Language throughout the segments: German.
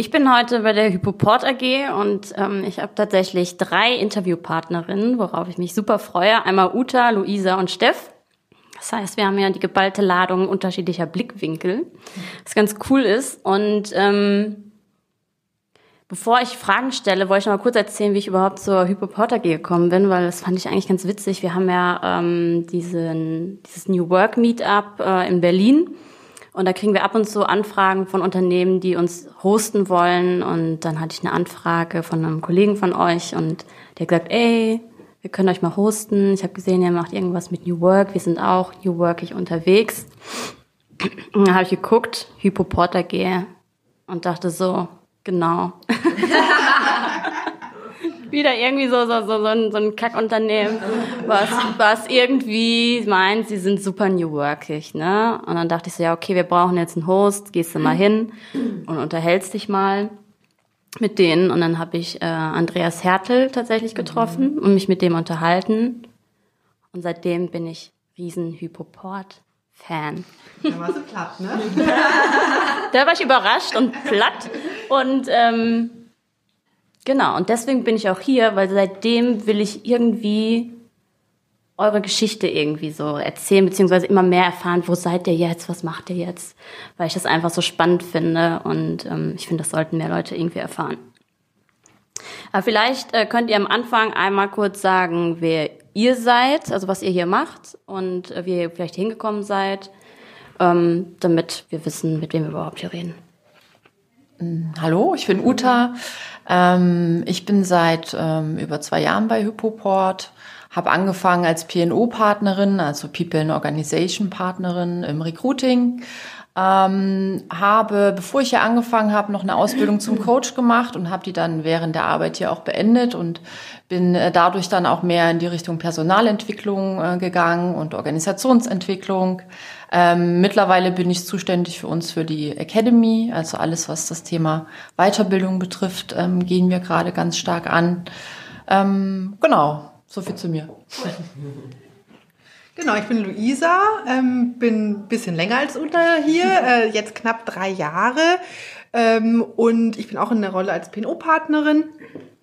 Ich bin heute bei der Hypoport AG und ähm, ich habe tatsächlich drei Interviewpartnerinnen, worauf ich mich super freue. Einmal Uta, Luisa und Steff. Das heißt, wir haben ja die geballte Ladung unterschiedlicher Blickwinkel, was ganz cool ist. Und ähm, bevor ich Fragen stelle, wollte ich noch mal kurz erzählen, wie ich überhaupt zur Hypoport AG gekommen bin, weil das fand ich eigentlich ganz witzig. Wir haben ja ähm, diesen, dieses New Work Meetup äh, in Berlin und da kriegen wir ab und zu Anfragen von Unternehmen, die uns hosten wollen. Und dann hatte ich eine Anfrage von einem Kollegen von euch und der hat gesagt, ey, wir können euch mal hosten. Ich habe gesehen, ihr macht irgendwas mit New Work. Wir sind auch New Workig unterwegs. Und dann habe ich geguckt, Hypoporter gehe und dachte so, genau. wieder irgendwie so, so, so, so ein, so ein Kackunternehmen, was, was irgendwie meint, sie sind super New Workig, ne? Und dann dachte ich so, ja, okay, wir brauchen jetzt einen Host, gehst du mal hin und unterhältst dich mal mit denen. Und dann habe ich äh, Andreas Hertel tatsächlich getroffen und mich mit dem unterhalten. Und seitdem bin ich riesen Hypoport-Fan. Da war sie platt, ne? da war ich überrascht und platt. Und ähm, Genau, und deswegen bin ich auch hier, weil seitdem will ich irgendwie eure Geschichte irgendwie so erzählen, beziehungsweise immer mehr erfahren, wo seid ihr jetzt, was macht ihr jetzt, weil ich das einfach so spannend finde und ähm, ich finde, das sollten mehr Leute irgendwie erfahren. Aber vielleicht äh, könnt ihr am Anfang einmal kurz sagen, wer ihr seid, also was ihr hier macht und äh, wie ihr vielleicht hingekommen seid, ähm, damit wir wissen, mit wem wir überhaupt hier reden. Hallo, ich bin Uta. Ähm, ich bin seit ähm, über zwei Jahren bei Hypoport, habe angefangen als PNO-Partnerin, also People in Organization Partnerin im Recruiting. Ähm, habe, bevor ich hier angefangen habe, noch eine Ausbildung zum Coach gemacht und habe die dann während der Arbeit hier auch beendet und bin äh, dadurch dann auch mehr in die Richtung Personalentwicklung äh, gegangen und Organisationsentwicklung. Ähm, mittlerweile bin ich zuständig für uns für die Academy, also alles, was das Thema Weiterbildung betrifft, ähm, gehen wir gerade ganz stark an. Ähm, genau, so viel zu mir. Genau, ich bin Luisa, ähm, bin ein bisschen länger als Uta hier, äh, jetzt knapp drei Jahre. Ähm, und ich bin auch in der Rolle als PNO-Partnerin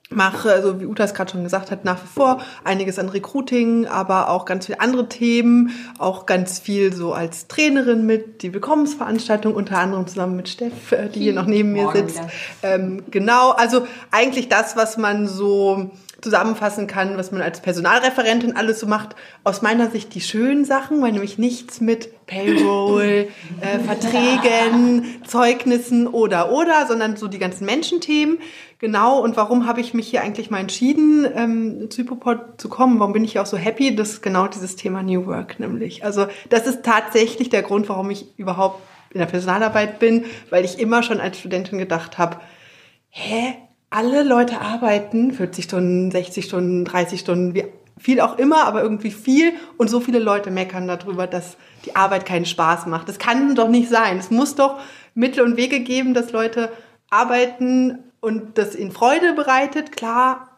mache, also wie Uta es gerade schon gesagt hat, nach wie vor einiges an Recruiting, aber auch ganz viele andere Themen, auch ganz viel so als Trainerin mit, die Willkommensveranstaltung, unter anderem zusammen mit Steff, äh, die hier noch neben mir sitzt. Ähm, genau, also eigentlich das, was man so zusammenfassen kann, was man als Personalreferentin alles so macht. Aus meiner Sicht die schönen Sachen, weil nämlich nichts mit Payroll, äh, Verträgen, Zeugnissen oder oder, sondern so die ganzen Menschenthemen. Genau, und warum habe ich mich hier eigentlich mal entschieden, ähm, zu Hypopod zu kommen? Warum bin ich auch so happy? Das ist genau dieses Thema New Work nämlich. Also das ist tatsächlich der Grund, warum ich überhaupt in der Personalarbeit bin, weil ich immer schon als Studentin gedacht habe, hä, alle Leute arbeiten 40 Stunden, 60 Stunden, 30 Stunden, wie viel auch immer, aber irgendwie viel und so viele Leute meckern darüber, dass die Arbeit keinen Spaß macht. Das kann doch nicht sein. Es muss doch Mittel und Wege geben, dass Leute arbeiten und das ihnen Freude bereitet. Klar,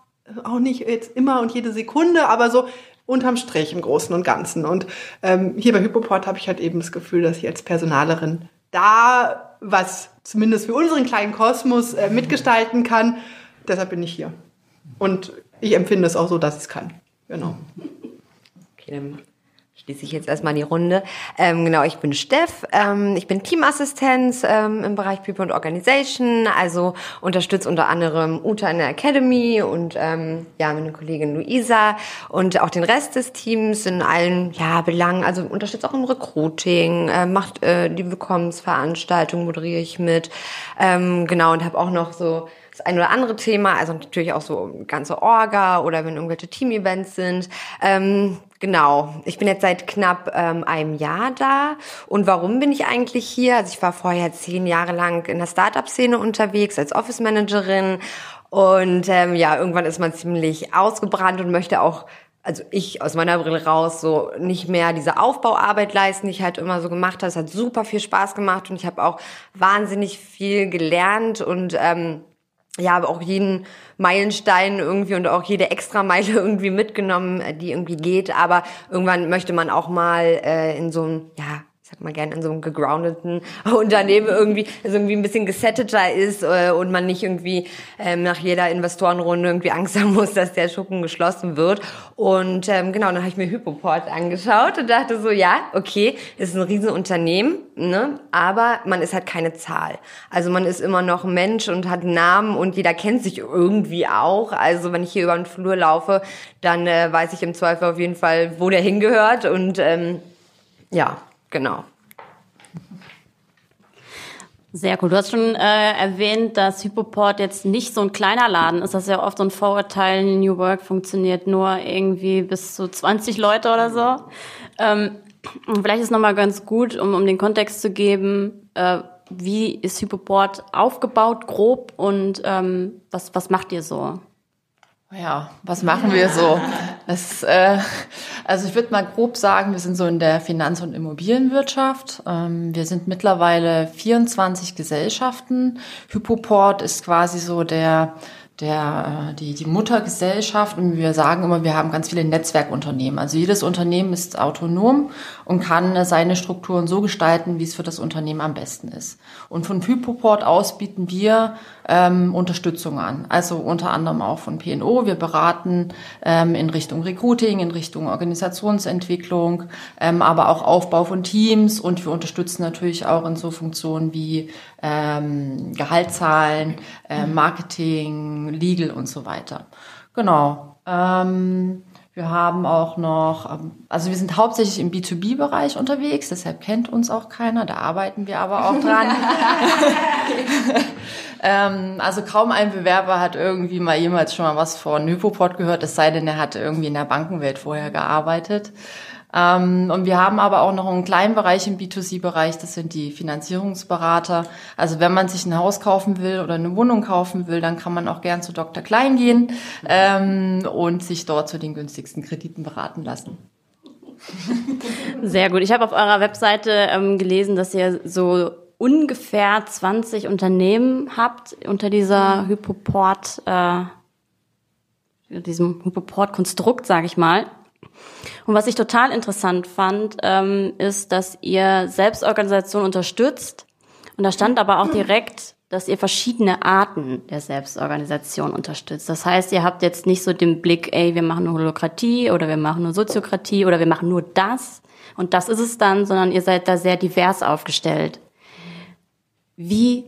auch nicht jetzt immer und jede Sekunde, aber so unterm Strich im Großen und Ganzen. Und ähm, hier bei Hypoport habe ich halt eben das Gefühl, dass ich als Personalerin da was zumindest für unseren kleinen Kosmos äh, mitgestalten kann. Deshalb bin ich hier. Und ich empfinde es auch so, dass ich es kann. Genau. Okay, dann schließe ich jetzt erstmal die Runde. Ähm, genau, ich bin Steff. Ähm, ich bin Teamassistenz ähm, im Bereich People and Organization. Also unterstütze unter anderem Uta in der Academy und ähm, ja meine Kollegin Luisa und auch den Rest des Teams in allen ja Belangen. Also unterstütze auch im Recruiting, äh, macht äh, die Willkommensveranstaltung moderiere ich mit. Ähm, genau und habe auch noch so das ein oder andere Thema, also natürlich auch so ganze Orga oder wenn irgendwelche Team-Events sind. Ähm, genau, ich bin jetzt seit knapp ähm, einem Jahr da. Und warum bin ich eigentlich hier? Also ich war vorher zehn Jahre lang in der Startup-Szene unterwegs als Office-Managerin. Und ähm, ja, irgendwann ist man ziemlich ausgebrannt und möchte auch also ich aus meiner Brille raus so nicht mehr diese Aufbauarbeit leisten, die ich halt immer so gemacht habe. Es hat super viel Spaß gemacht und ich habe auch wahnsinnig viel gelernt und ähm, ja, aber auch jeden Meilenstein irgendwie und auch jede Extrameile irgendwie mitgenommen, die irgendwie geht. Aber irgendwann möchte man auch mal äh, in so ein, ja, sag mal gerne, in so einem gegroundeten Unternehmen irgendwie, also irgendwie ein bisschen gesetteter ist äh, und man nicht irgendwie ähm, nach jeder Investorenrunde irgendwie Angst haben muss, dass der Schuppen geschlossen wird. Und ähm, genau, dann habe ich mir Hypoport angeschaut und dachte so, ja, okay, ist ein Riesenunternehmen, ne? aber man ist halt keine Zahl. Also man ist immer noch Mensch und hat einen Namen und jeder kennt sich irgendwie auch. Also wenn ich hier über den Flur laufe, dann äh, weiß ich im Zweifel auf jeden Fall, wo der hingehört und ähm, ja, Genau. Sehr gut. Du hast schon äh, erwähnt, dass Hypoport jetzt nicht so ein kleiner Laden ist. Das ist ja oft so ein Vorurteil. New Work funktioniert nur irgendwie bis zu 20 Leute oder so. Ähm, vielleicht ist nochmal ganz gut, um, um den Kontext zu geben, äh, wie ist Hypoport aufgebaut, grob, und ähm, was, was macht ihr so? Ja, was machen wir so? Das, äh, also ich würde mal grob sagen, wir sind so in der Finanz- und Immobilienwirtschaft. Ähm, wir sind mittlerweile 24 Gesellschaften. Hypoport ist quasi so der der, äh, die, die Muttergesellschaft und wir sagen immer, wir haben ganz viele Netzwerkunternehmen. Also jedes Unternehmen ist autonom und kann seine Strukturen so gestalten, wie es für das Unternehmen am besten ist. Und von Hypoport aus bieten wir ähm, Unterstützung an. Also unter anderem auch von PNO. Wir beraten ähm, in Richtung Recruiting, in Richtung Organisationsentwicklung, ähm, aber auch Aufbau von Teams und wir unterstützen natürlich auch in so Funktionen wie ähm, Gehaltszahlen, äh, Marketing, Legal und so weiter. Genau. Ähm, wir haben auch noch, ähm, also wir sind hauptsächlich im B2B-Bereich unterwegs, deshalb kennt uns auch keiner, da arbeiten wir aber auch dran. ähm, also kaum ein Bewerber hat irgendwie mal jemals schon mal was von Hypoport gehört, es sei denn, er hat irgendwie in der Bankenwelt vorher gearbeitet. Ähm, und wir haben aber auch noch einen kleinen Bereich im B2C-Bereich, das sind die Finanzierungsberater. Also wenn man sich ein Haus kaufen will oder eine Wohnung kaufen will, dann kann man auch gern zu Dr. Klein gehen ähm, und sich dort zu den günstigsten Krediten beraten lassen. Sehr gut. Ich habe auf eurer Webseite ähm, gelesen, dass ihr so ungefähr 20 Unternehmen habt unter dieser Hypoport, äh, diesem Hypoport-Konstrukt, sage ich mal. Und was ich total interessant fand, ähm, ist, dass ihr Selbstorganisation unterstützt. Und da stand aber auch direkt, dass ihr verschiedene Arten der Selbstorganisation unterstützt. Das heißt, ihr habt jetzt nicht so den Blick, ey, wir machen nur Holokratie oder wir machen nur Soziokratie oder wir machen nur das und das ist es dann, sondern ihr seid da sehr divers aufgestellt. Wie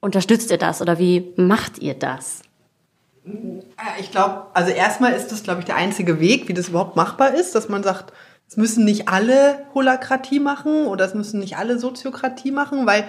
unterstützt ihr das oder wie macht ihr das? Ich glaube, also erstmal ist das, glaube ich, der einzige Weg, wie das überhaupt machbar ist, dass man sagt, es müssen nicht alle Holakratie machen oder es müssen nicht alle Soziokratie machen, weil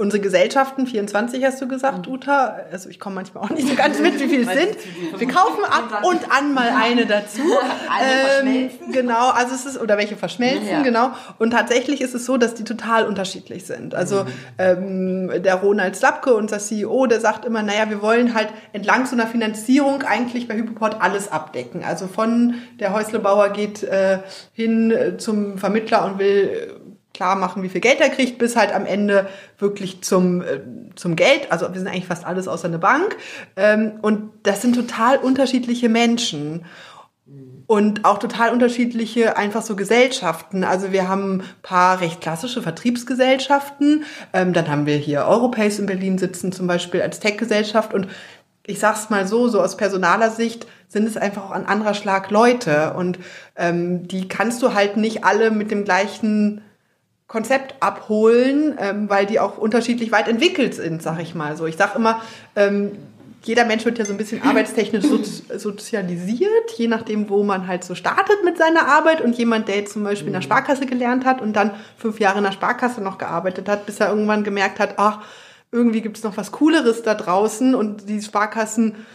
unsere Gesellschaften, 24 hast du gesagt, mhm. Uta, also ich komme manchmal auch nicht so ganz mit, wie viele es sind. Wir kaufen ab und an mal eine dazu. ähm, genau, also es ist, oder welche verschmelzen, ja. genau. Und tatsächlich ist es so, dass die total unterschiedlich sind. Also mhm. ähm, der Ronald Slapke, unser CEO, der sagt immer, naja, wir wollen halt entlang so einer Finanzierung eigentlich bei Hypoport alles abdecken. Also von der Häuslebauer geht äh, hin zum Vermittler und will klar machen, wie viel Geld er kriegt, bis halt am Ende wirklich zum, äh, zum Geld. Also wir sind eigentlich fast alles außer eine Bank. Ähm, und das sind total unterschiedliche Menschen. Und auch total unterschiedliche einfach so Gesellschaften. Also wir haben ein paar recht klassische Vertriebsgesellschaften. Ähm, dann haben wir hier Europace in Berlin sitzen zum Beispiel als Tech-Gesellschaft. Und ich sag's mal so, so aus personaler Sicht sind es einfach auch ein anderer Schlag Leute. Und ähm, die kannst du halt nicht alle mit dem gleichen Konzept abholen, ähm, weil die auch unterschiedlich weit entwickelt sind, sag ich mal so. Ich sag immer, ähm, jeder Mensch wird ja so ein bisschen arbeitstechnisch sozialisiert, je nachdem, wo man halt so startet mit seiner Arbeit. Und jemand, der jetzt zum Beispiel in der mhm. Sparkasse gelernt hat und dann fünf Jahre in der Sparkasse noch gearbeitet hat, bis er irgendwann gemerkt hat, ach, irgendwie gibt's noch was Cooleres da draußen und die Sparkassen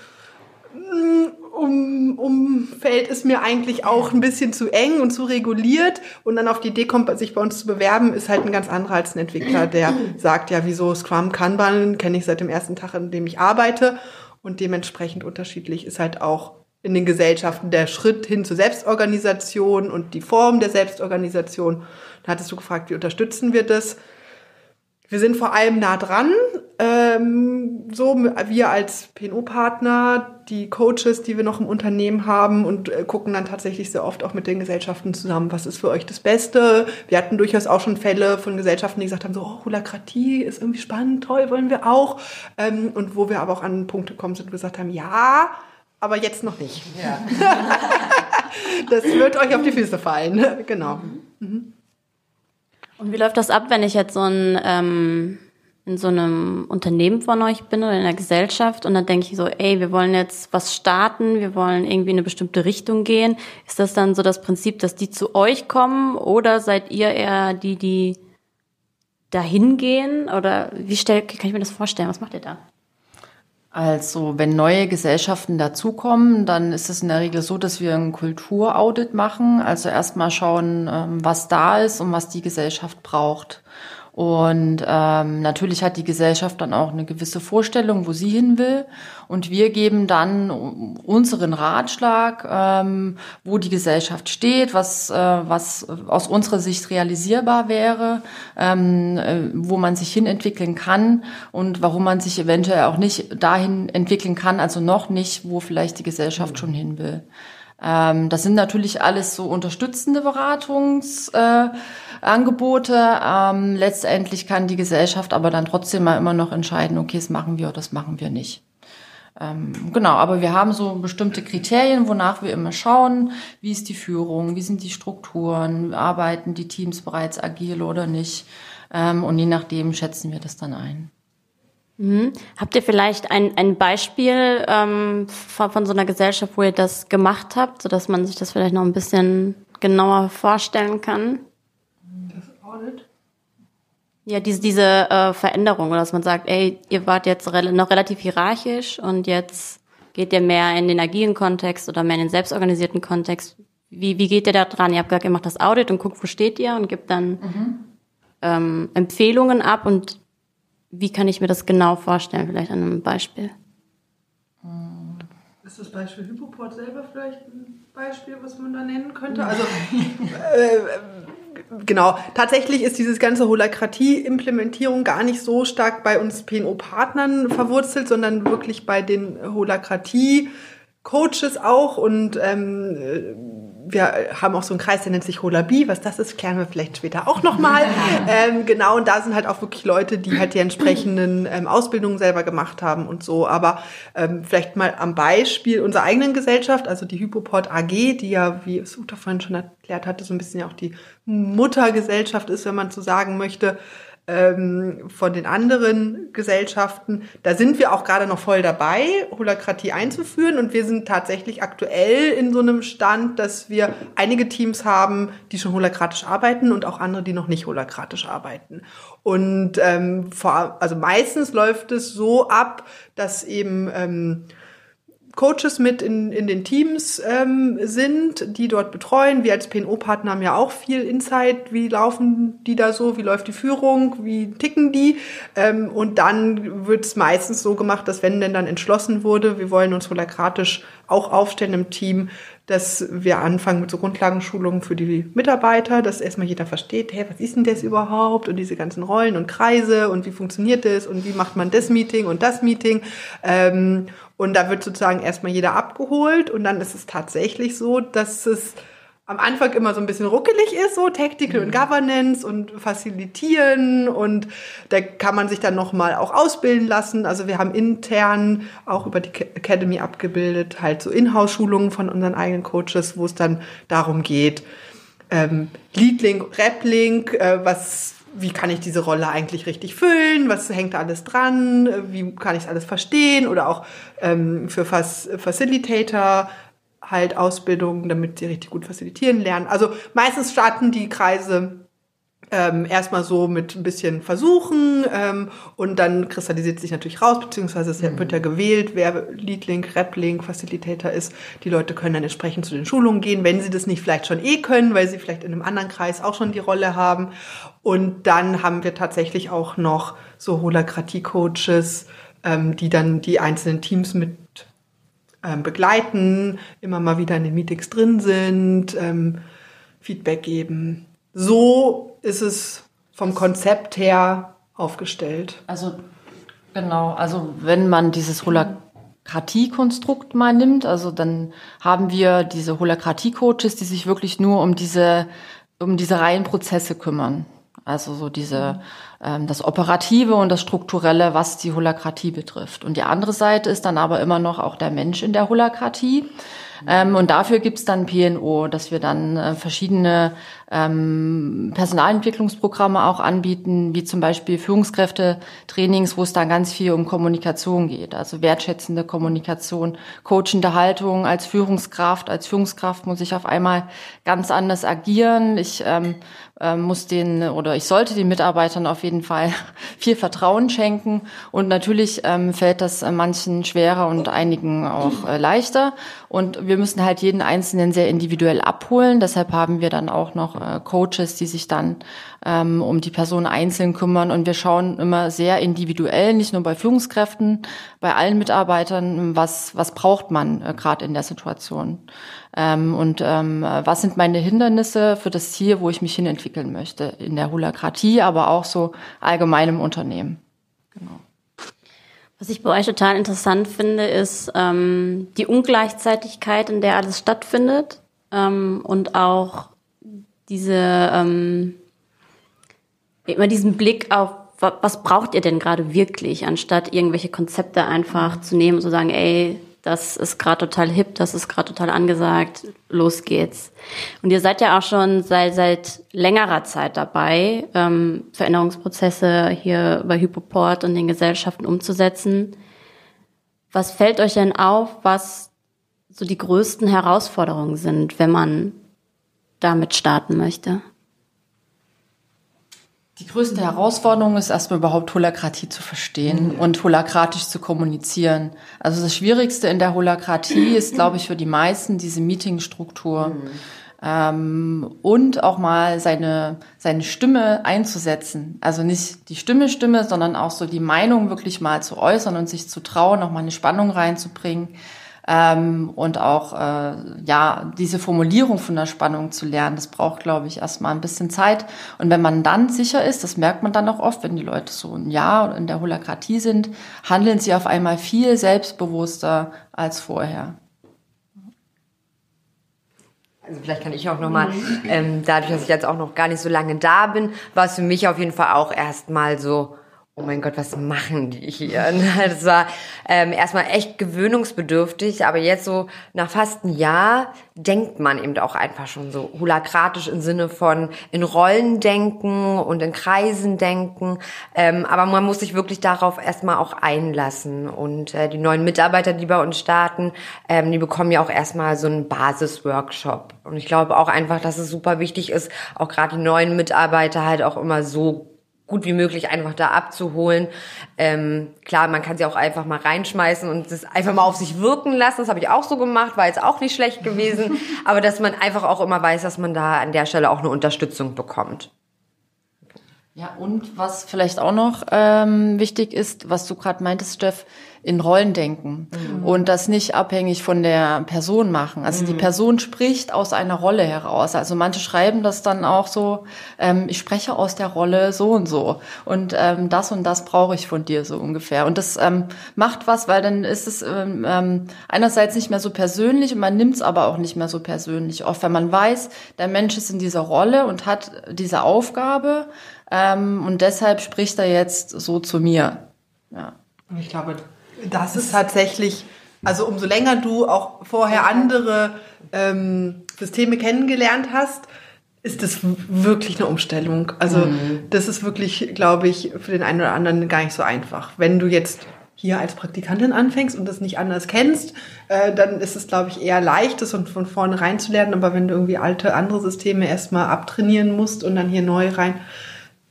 mm, um, Umfeld ist mir eigentlich auch ein bisschen zu eng und zu reguliert. Und dann auf die Idee kommt, sich bei uns zu bewerben, ist halt ein ganz anderer als ein Entwickler, der sagt, ja, wieso Scrum Kanban kenne ich seit dem ersten Tag, an dem ich arbeite. Und dementsprechend unterschiedlich ist halt auch in den Gesellschaften der Schritt hin zur Selbstorganisation und die Form der Selbstorganisation. Da hattest du gefragt, wie unterstützen wir das? Wir sind vor allem nah dran. Ähm, so, wir als PNO-Partner, die Coaches, die wir noch im Unternehmen haben und äh, gucken dann tatsächlich sehr oft auch mit den Gesellschaften zusammen, was ist für euch das Beste. Wir hatten durchaus auch schon Fälle von Gesellschaften, die gesagt haben, so, oh, Holakratie ist irgendwie spannend, toll, wollen wir auch. Ähm, und wo wir aber auch an Punkte kommen sind, wo wir gesagt haben, ja, aber jetzt noch nicht. Ja. das wird euch auf die Füße fallen. genau. Mhm. Und wie läuft das ab, wenn ich jetzt so ein ähm, in so einem Unternehmen von euch bin oder in einer Gesellschaft und dann denke ich so, ey, wir wollen jetzt was starten, wir wollen irgendwie in eine bestimmte Richtung gehen. Ist das dann so das Prinzip, dass die zu euch kommen oder seid ihr eher die, die dahin gehen? Oder wie stell, kann ich mir das vorstellen? Was macht ihr da? Also, wenn neue Gesellschaften dazukommen, dann ist es in der Regel so, dass wir ein Kulturaudit machen. Also erstmal schauen, ähm, was da ist und was die Gesellschaft braucht. Und ähm, natürlich hat die Gesellschaft dann auch eine gewisse Vorstellung, wo sie hin will. Und wir geben dann unseren Ratschlag, ähm, wo die Gesellschaft steht, was, äh, was aus unserer Sicht realisierbar wäre, ähm, äh, wo man sich hin entwickeln kann und warum man sich eventuell auch nicht dahin entwickeln kann, also noch nicht, wo vielleicht die Gesellschaft schon hin will. Ähm, das sind natürlich alles so unterstützende Beratungsangebote. Äh, ähm, letztendlich kann die Gesellschaft aber dann trotzdem mal immer noch entscheiden, okay, das machen wir oder das machen wir nicht. Ähm, genau, aber wir haben so bestimmte Kriterien, wonach wir immer schauen, wie ist die Führung, wie sind die Strukturen, arbeiten die Teams bereits agil oder nicht. Ähm, und je nachdem schätzen wir das dann ein. Mhm. Habt ihr vielleicht ein, ein Beispiel ähm, von, von so einer Gesellschaft, wo ihr das gemacht habt, sodass man sich das vielleicht noch ein bisschen genauer vorstellen kann? Audit? Ja, diese, diese äh, Veränderung, dass man sagt, ey, ihr wart jetzt re noch relativ hierarchisch und jetzt geht ihr mehr in den agilen Kontext oder mehr in den selbstorganisierten Kontext. Wie, wie geht ihr da dran? Ihr habt gesagt, ihr macht das Audit und guckt, wo steht ihr und gibt dann mhm. ähm, Empfehlungen ab und wie kann ich mir das genau vorstellen? Vielleicht an einem Beispiel. Ist das Beispiel Hypoport selber vielleicht ein Beispiel, was man da nennen könnte? Also äh, genau, tatsächlich ist dieses ganze Holakratie-Implementierung gar nicht so stark bei uns PNO-Partnern verwurzelt, sondern wirklich bei den Holakratie-Coaches auch und ähm, wir haben auch so einen Kreis, der nennt sich Holabi. Was das ist, klären wir vielleicht später auch nochmal. ähm, genau, und da sind halt auch wirklich Leute, die halt die entsprechenden ähm, Ausbildungen selber gemacht haben und so. Aber ähm, vielleicht mal am Beispiel unserer eigenen Gesellschaft, also die Hypoport AG, die ja, wie es Uta vorhin schon erklärt hatte, so ein bisschen ja auch die Muttergesellschaft ist, wenn man so sagen möchte ähm, von den anderen Gesellschaften. Da sind wir auch gerade noch voll dabei, Holakratie einzuführen. Und wir sind tatsächlich aktuell in so einem Stand, dass wir einige Teams haben, die schon holakratisch arbeiten und auch andere, die noch nicht holakratisch arbeiten. Und ähm, vor, also meistens läuft es so ab, dass eben ähm, Coaches mit in, in den Teams ähm, sind, die dort betreuen. Wir als PNO-Partner haben ja auch viel Insight. Wie laufen die da so? Wie läuft die Führung? Wie ticken die? Ähm, und dann wird es meistens so gemacht, dass wenn denn dann entschlossen wurde, wir wollen uns holakratisch auch aufstellen im Team, dass wir anfangen mit so Grundlagenschulungen für die Mitarbeiter, dass erstmal jeder versteht, hey, was ist denn das überhaupt und diese ganzen Rollen und Kreise und wie funktioniert das und wie macht man das Meeting und das Meeting. Ähm, und da wird sozusagen erstmal jeder abgeholt und dann ist es tatsächlich so, dass es am Anfang immer so ein bisschen ruckelig ist, so Tactical mhm. und Governance und Facilitieren und da kann man sich dann nochmal auch ausbilden lassen. Also wir haben intern auch über die Academy abgebildet, halt so Inhouse-Schulungen von unseren eigenen Coaches, wo es dann darum geht, ähm, Leadlink, Replink, äh, was wie kann ich diese Rolle eigentlich richtig füllen, was hängt da alles dran, wie kann ich alles verstehen oder auch ähm, für Facilitator halt Ausbildung, damit sie richtig gut facilitieren lernen. Also meistens starten die Kreise ähm, erstmal so mit ein bisschen Versuchen ähm, und dann kristallisiert sich natürlich raus, beziehungsweise es mhm. wird ja gewählt, wer Leadlink, Replink, Facilitator ist. Die Leute können dann entsprechend zu den Schulungen gehen, wenn sie das nicht vielleicht schon eh können, weil sie vielleicht in einem anderen Kreis auch schon die Rolle haben. Und dann haben wir tatsächlich auch noch so Holakratie-Coaches, ähm, die dann die einzelnen Teams mit ähm, begleiten, immer mal wieder in den Meetings drin sind, ähm, Feedback geben. So ist es vom Konzept her aufgestellt. Also Genau, also wenn man dieses Holakratie-Konstrukt mal nimmt, also dann haben wir diese Holakratie-Coaches, die sich wirklich nur um diese, um diese Reihenprozesse kümmern. Also so diese, das Operative und das Strukturelle, was die Holakratie betrifft. Und die andere Seite ist dann aber immer noch auch der Mensch in der Holakratie. Ähm, und dafür gibt's dann PNO, dass wir dann äh, verschiedene ähm, Personalentwicklungsprogramme auch anbieten, wie zum Beispiel Führungskräfte-Trainings, wo es dann ganz viel um Kommunikation geht, also wertschätzende Kommunikation, coachende Haltung als Führungskraft. Als Führungskraft muss ich auf einmal ganz anders agieren. Ich ähm, äh, muss den oder ich sollte den Mitarbeitern auf jeden Fall viel Vertrauen schenken. Und natürlich ähm, fällt das äh, manchen schwerer und einigen auch äh, leichter. Und wir müssen halt jeden Einzelnen sehr individuell abholen. Deshalb haben wir dann auch noch äh, Coaches, die sich dann ähm, um die Person einzeln kümmern. Und wir schauen immer sehr individuell, nicht nur bei Führungskräften, bei allen Mitarbeitern, was, was braucht man äh, gerade in der Situation. Ähm, und ähm, was sind meine Hindernisse für das Ziel, wo ich mich hin entwickeln möchte. In der Holakratie, aber auch so allgemein im Unternehmen. Genau. Was ich bei euch total interessant finde, ist ähm, die Ungleichzeitigkeit, in der alles stattfindet ähm, und auch diese ähm, immer diesen Blick auf was braucht ihr denn gerade wirklich, anstatt irgendwelche Konzepte einfach zu nehmen und zu sagen, ey, das ist gerade total hip, das ist gerade total angesagt, los geht's. Und ihr seid ja auch schon seit, seit längerer Zeit dabei, ähm, Veränderungsprozesse hier bei Hypoport und den Gesellschaften umzusetzen. Was fällt euch denn auf, was so die größten Herausforderungen sind, wenn man damit starten möchte? Die größte Herausforderung ist erstmal überhaupt Holakratie zu verstehen mhm. und holakratisch zu kommunizieren. Also das Schwierigste in der Holakratie ist, glaube ich, für die meisten diese Meetingstruktur. Mhm. Ähm, und auch mal seine, seine Stimme einzusetzen. Also nicht die Stimme Stimme, sondern auch so die Meinung wirklich mal zu äußern und sich zu trauen, auch mal eine Spannung reinzubringen ähm, und auch äh, ja diese Formulierung von der Spannung zu lernen. Das braucht, glaube ich, erstmal ein bisschen Zeit. Und wenn man dann sicher ist, das merkt man dann auch oft, wenn die Leute so ein Jahr in der Holakratie sind, handeln sie auf einmal viel selbstbewusster als vorher. Also vielleicht kann ich auch nochmal, ähm, dadurch, dass ich jetzt auch noch gar nicht so lange da bin, war es für mich auf jeden Fall auch erstmal so, oh mein Gott, was machen die hier? Das war ähm, erstmal echt gewöhnungsbedürftig, aber jetzt so nach fast einem Jahr denkt man eben auch einfach schon so holakratisch im Sinne von in Rollen denken und in Kreisen denken. Ähm, aber man muss sich wirklich darauf erstmal auch einlassen. Und äh, die neuen Mitarbeiter, die bei uns starten, ähm, die bekommen ja auch erstmal so einen Basisworkshop. Und ich glaube auch einfach, dass es super wichtig ist, auch gerade die neuen Mitarbeiter halt auch immer so gut wie möglich einfach da abzuholen. Ähm, klar, man kann sie auch einfach mal reinschmeißen und das einfach mal auf sich wirken lassen. Das habe ich auch so gemacht, war jetzt auch nicht schlecht gewesen. Aber dass man einfach auch immer weiß, dass man da an der Stelle auch eine Unterstützung bekommt. Ja, und was vielleicht auch noch ähm, wichtig ist, was du gerade meintest, Steff, in Rollen denken mhm. und das nicht abhängig von der Person machen. Also mhm. die Person spricht aus einer Rolle heraus. Also manche schreiben das dann auch so, ähm, ich spreche aus der Rolle so und so und ähm, das und das brauche ich von dir so ungefähr. Und das ähm, macht was, weil dann ist es ähm, ähm einerseits nicht mehr so persönlich und man nimmt es aber auch nicht mehr so persönlich. Oft, wenn man weiß, der Mensch ist in dieser Rolle und hat diese Aufgabe ähm, und deshalb spricht er jetzt so zu mir. Ja. Ich glaube, das ist tatsächlich, also umso länger du auch vorher andere ähm, Systeme kennengelernt hast, ist das wirklich eine Umstellung. Also mhm. das ist wirklich, glaube ich, für den einen oder anderen gar nicht so einfach. Wenn du jetzt hier als Praktikantin anfängst und das nicht anders kennst, äh, dann ist es, glaube ich, eher leicht, das von vorne rein zu lernen. Aber wenn du irgendwie alte, andere Systeme erstmal abtrainieren musst und dann hier neu rein,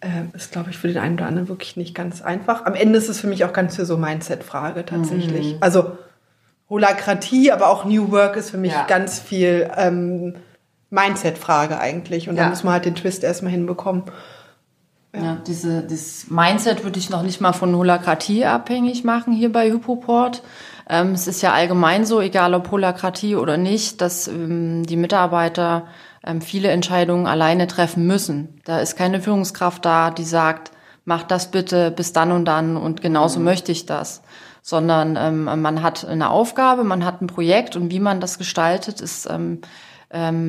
äh, ist, glaube ich, für den einen oder anderen wirklich nicht ganz einfach. Am Ende ist es für mich auch ganz für so Mindset-Frage tatsächlich. Mhm. Also Holakratie, aber auch New Work ist für mich ja. ganz viel ähm, Mindset-Frage eigentlich. Und ja. da muss man halt den Twist erstmal hinbekommen. Ja, ja diese, das Mindset würde ich noch nicht mal von Holakratie abhängig machen hier bei Hypoport. Ähm, es ist ja allgemein so, egal ob Holakratie oder nicht, dass ähm, die Mitarbeiter viele Entscheidungen alleine treffen müssen. Da ist keine Führungskraft da, die sagt, mach das bitte bis dann und dann und genauso mhm. möchte ich das. Sondern ähm, man hat eine Aufgabe, man hat ein Projekt und wie man das gestaltet, ist ähm, ähm,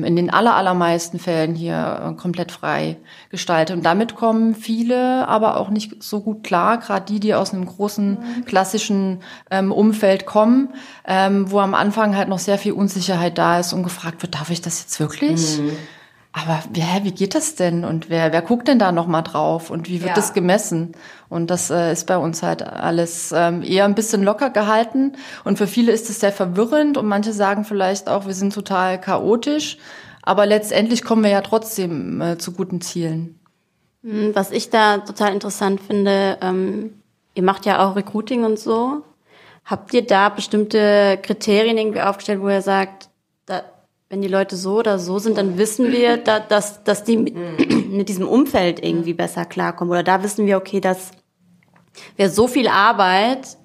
in den aller, allermeisten Fällen hier äh, komplett frei gestaltet. Und damit kommen viele aber auch nicht so gut klar, gerade die, die aus einem großen klassischen ähm, Umfeld kommen, ähm, wo am Anfang halt noch sehr viel Unsicherheit da ist und gefragt wird, darf ich das jetzt wirklich? Mhm. Aber ja, wie geht das denn? Und wer, wer guckt denn da nochmal drauf? Und wie wird ja. das gemessen? Und das äh, ist bei uns halt alles ähm, eher ein bisschen locker gehalten. Und für viele ist es sehr verwirrend und manche sagen vielleicht auch, wir sind total chaotisch. Aber letztendlich kommen wir ja trotzdem äh, zu guten Zielen. Hm, was ich da total interessant finde, ähm, ihr macht ja auch Recruiting und so. Habt ihr da bestimmte Kriterien irgendwie aufgestellt, wo ihr sagt, da, wenn die Leute so oder so sind, dann wissen wir, da, dass, dass die mit, mit diesem Umfeld irgendwie besser klarkommen. Oder da wissen wir, okay, dass wir so viel Arbeit,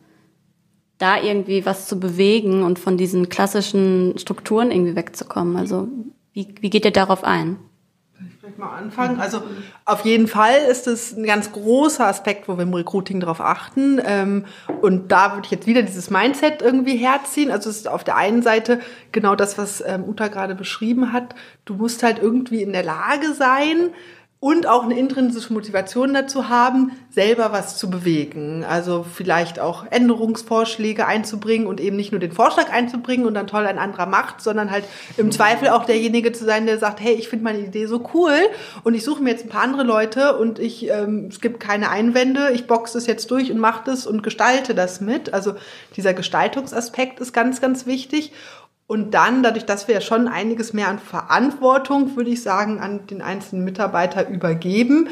da irgendwie was zu bewegen und von diesen klassischen Strukturen irgendwie wegzukommen. Also wie, wie geht ihr darauf ein? Vielleicht mal anfangen. Also auf jeden Fall ist es ein ganz großer Aspekt, wo wir im Recruiting darauf achten. Ähm, und da würde ich jetzt wieder dieses Mindset irgendwie herziehen. Also es ist auf der einen Seite genau das, was ähm, Uta gerade beschrieben hat. Du musst halt irgendwie in der Lage sein, und auch eine intrinsische Motivation dazu haben, selber was zu bewegen. Also vielleicht auch Änderungsvorschläge einzubringen und eben nicht nur den Vorschlag einzubringen und dann toll ein anderer macht, sondern halt im Zweifel auch derjenige zu sein, der sagt, hey, ich finde meine Idee so cool und ich suche mir jetzt ein paar andere Leute und ich ähm, es gibt keine Einwände, ich boxe das jetzt durch und mache das und gestalte das mit. Also dieser Gestaltungsaspekt ist ganz, ganz wichtig. Und dann, dadurch, dass wir ja schon einiges mehr an Verantwortung, würde ich sagen, an den einzelnen Mitarbeiter übergeben,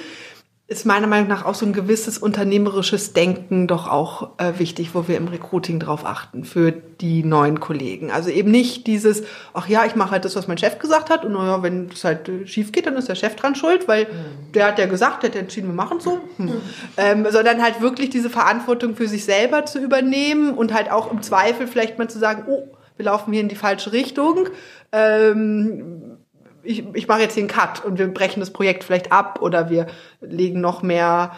ist meiner Meinung nach auch so ein gewisses unternehmerisches Denken doch auch äh, wichtig, wo wir im Recruiting drauf achten für die neuen Kollegen. Also eben nicht dieses, ach ja, ich mache halt das, was mein Chef gesagt hat und naja, wenn es halt äh, schief geht, dann ist der Chef dran schuld, weil mhm. der hat ja gesagt, der hat entschieden, wir machen so. Hm. Mhm. Ähm, sondern halt wirklich diese Verantwortung für sich selber zu übernehmen und halt auch im Zweifel vielleicht mal zu sagen, oh, wir laufen hier in die falsche Richtung. Ähm, ich, ich mache jetzt hier einen Cut und wir brechen das Projekt vielleicht ab oder wir legen noch mehr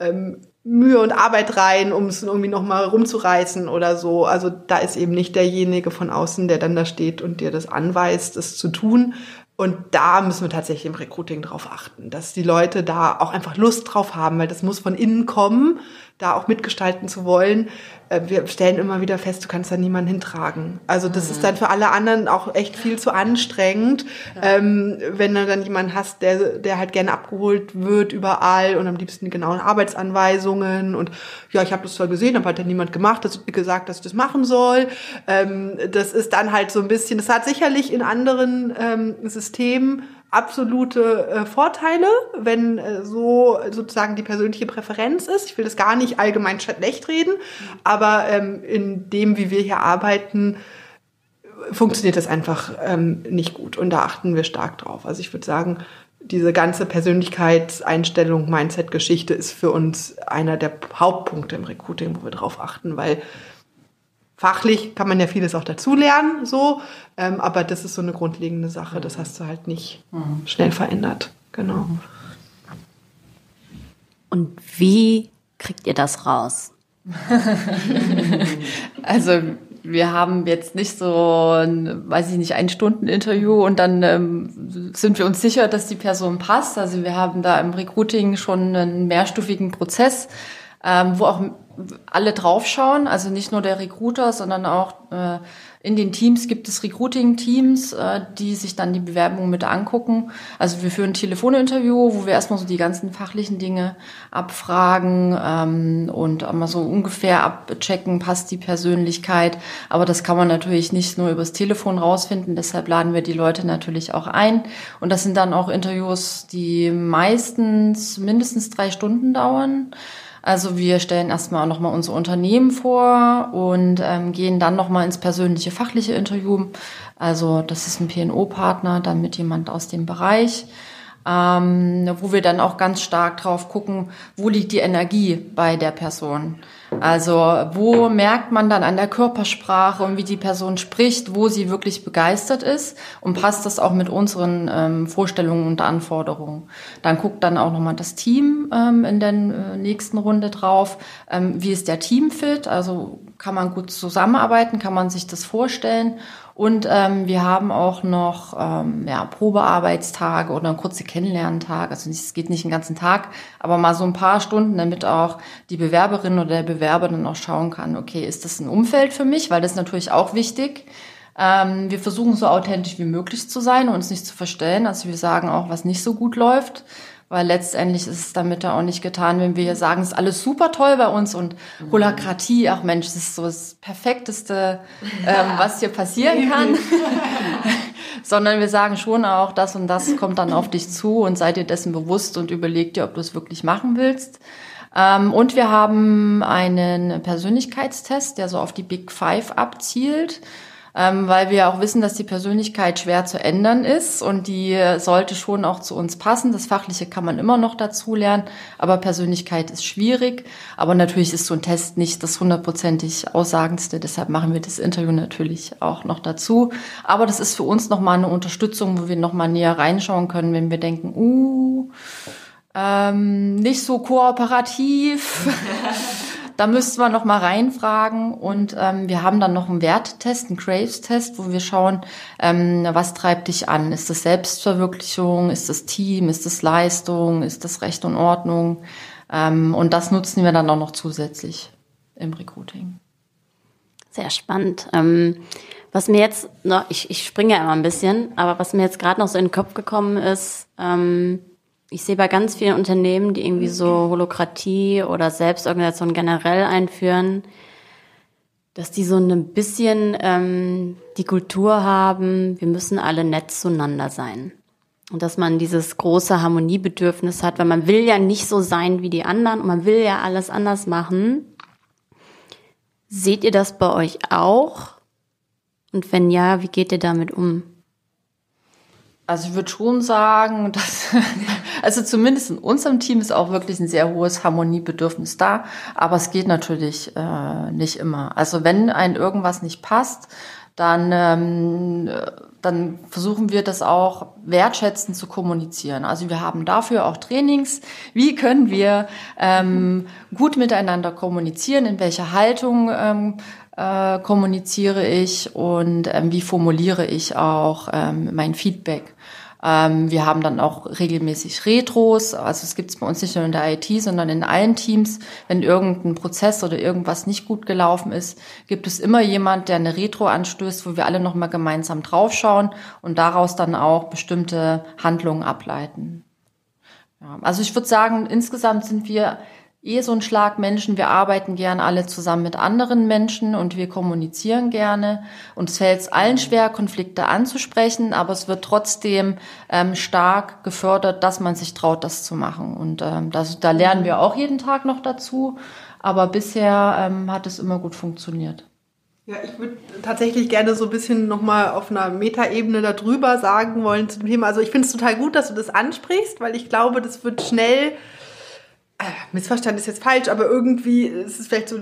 ähm, Mühe und Arbeit rein, um es irgendwie noch mal rumzureißen oder so. Also da ist eben nicht derjenige von außen, der dann da steht und dir das anweist, es zu tun. Und da müssen wir tatsächlich im Recruiting drauf achten, dass die Leute da auch einfach Lust drauf haben, weil das muss von innen kommen da auch mitgestalten zu wollen. Äh, wir stellen immer wieder fest, du kannst da niemanden hintragen. Also das mhm. ist dann für alle anderen auch echt viel zu anstrengend, ja. ähm, wenn du dann jemanden hast, der, der halt gerne abgeholt wird überall und am liebsten die genauen Arbeitsanweisungen und ja, ich habe das zwar gesehen, aber hat ja niemand gemacht, das gesagt, dass ich das machen soll. Ähm, das ist dann halt so ein bisschen, das hat sicherlich in anderen ähm, Systemen absolute äh, Vorteile, wenn äh, so sozusagen die persönliche Präferenz ist. Ich will das gar nicht allgemein schlecht reden, aber ähm, in dem, wie wir hier arbeiten, funktioniert das einfach ähm, nicht gut und da achten wir stark drauf. Also ich würde sagen, diese ganze Persönlichkeitseinstellung, Mindset-Geschichte ist für uns einer der Hauptpunkte im Recruiting, wo wir drauf achten, weil Fachlich kann man ja vieles auch dazulernen, so, ähm, aber das ist so eine grundlegende Sache. Das hast du halt nicht mhm. schnell verändert. Genau. Und wie kriegt ihr das raus? also wir haben jetzt nicht so, ein, weiß ich nicht, ein Stunden Interview und dann ähm, sind wir uns sicher, dass die Person passt. Also wir haben da im Recruiting schon einen mehrstufigen Prozess, ähm, wo auch alle draufschauen, also nicht nur der Recruiter, sondern auch äh, in den Teams gibt es Recruiting-Teams, äh, die sich dann die Bewerbungen mit angucken. Also wir führen ein Telefoninterview, wo wir erstmal so die ganzen fachlichen Dinge abfragen ähm, und einmal so ungefähr abchecken, passt die Persönlichkeit. Aber das kann man natürlich nicht nur übers Telefon rausfinden, deshalb laden wir die Leute natürlich auch ein. Und das sind dann auch Interviews, die meistens mindestens drei Stunden dauern. Also wir stellen erstmal nochmal unser Unternehmen vor und ähm, gehen dann nochmal ins persönliche fachliche Interview. Also das ist ein PNO-Partner, dann mit jemand aus dem Bereich. Ähm, wo wir dann auch ganz stark drauf gucken, wo liegt die Energie bei der Person. Also wo merkt man dann an der Körpersprache und wie die Person spricht, wo sie wirklich begeistert ist? Und passt das auch mit unseren ähm, Vorstellungen und Anforderungen. Dann guckt dann auch nochmal das Team ähm, in der äh, nächsten Runde drauf, ähm, wie ist der Teamfit, also kann man gut zusammenarbeiten, kann man sich das vorstellen und ähm, wir haben auch noch ähm, ja, Probearbeitstage oder kurze Kennenlerntage. Also es geht nicht den ganzen Tag, aber mal so ein paar Stunden, damit auch die Bewerberin oder der Bewerber dann auch schauen kann, okay, ist das ein Umfeld für mich? Weil das ist natürlich auch wichtig. Ähm, wir versuchen so authentisch wie möglich zu sein und uns nicht zu verstellen. Also wir sagen auch, was nicht so gut läuft weil letztendlich ist es damit ja auch nicht getan, wenn wir sagen, es ist alles super toll bei uns und Holakratie, ach Mensch, das ist so das Perfekteste, ähm, was hier passieren kann. Sondern wir sagen schon auch, das und das kommt dann auf dich zu und seid dir dessen bewusst und überleg dir, ob du es wirklich machen willst. Ähm, und wir haben einen Persönlichkeitstest, der so auf die Big Five abzielt ähm, weil wir auch wissen, dass die Persönlichkeit schwer zu ändern ist und die sollte schon auch zu uns passen. Das Fachliche kann man immer noch dazu lernen, aber Persönlichkeit ist schwierig. Aber natürlich ist so ein Test nicht das hundertprozentig Aussagendste, deshalb machen wir das Interview natürlich auch noch dazu. Aber das ist für uns nochmal eine Unterstützung, wo wir nochmal näher reinschauen können, wenn wir denken, uh, ähm, nicht so kooperativ. Da müssten wir noch mal reinfragen und ähm, wir haben dann noch einen Werttest, einen Craves-Test, wo wir schauen, ähm, was treibt dich an? Ist das Selbstverwirklichung? Ist das Team? Ist das Leistung? Ist das Recht und Ordnung? Ähm, und das nutzen wir dann auch noch zusätzlich im Recruiting. Sehr spannend. Ähm, was mir jetzt noch, ich, ich springe ja immer ein bisschen, aber was mir jetzt gerade noch so in den Kopf gekommen ist, ähm, ich sehe bei ganz vielen Unternehmen, die irgendwie so Holokratie oder Selbstorganisation generell einführen, dass die so ein bisschen ähm, die Kultur haben, wir müssen alle nett zueinander sein. Und dass man dieses große Harmoniebedürfnis hat, weil man will ja nicht so sein wie die anderen und man will ja alles anders machen. Seht ihr das bei euch auch? Und wenn ja, wie geht ihr damit um? Also ich würde schon sagen, dass, also zumindest in unserem Team ist auch wirklich ein sehr hohes Harmoniebedürfnis da, aber es geht natürlich äh, nicht immer. Also wenn ein irgendwas nicht passt, dann, ähm, dann versuchen wir das auch wertschätzend zu kommunizieren. Also wir haben dafür auch Trainings. Wie können wir ähm, gut miteinander kommunizieren? In welcher Haltung ähm, äh, kommuniziere ich und ähm, wie formuliere ich auch ähm, mein Feedback. Ähm, wir haben dann auch regelmäßig Retros, also es gibt es bei uns nicht nur in der IT, sondern in allen Teams. Wenn irgendein Prozess oder irgendwas nicht gut gelaufen ist, gibt es immer jemand, der eine Retro anstößt, wo wir alle nochmal gemeinsam draufschauen und daraus dann auch bestimmte Handlungen ableiten. Ja, also ich würde sagen, insgesamt sind wir eh so ein Schlag Menschen. Wir arbeiten gern alle zusammen mit anderen Menschen und wir kommunizieren gerne. Und es fällt allen schwer, Konflikte anzusprechen, aber es wird trotzdem ähm, stark gefördert, dass man sich traut, das zu machen. Und ähm, das, da lernen wir auch jeden Tag noch dazu. Aber bisher ähm, hat es immer gut funktioniert. Ja, ich würde tatsächlich gerne so ein bisschen nochmal auf einer Metaebene darüber sagen wollen zum Thema. Also ich finde es total gut, dass du das ansprichst, weil ich glaube, das wird schnell äh, missverstanden ist jetzt falsch, aber irgendwie ist es vielleicht so,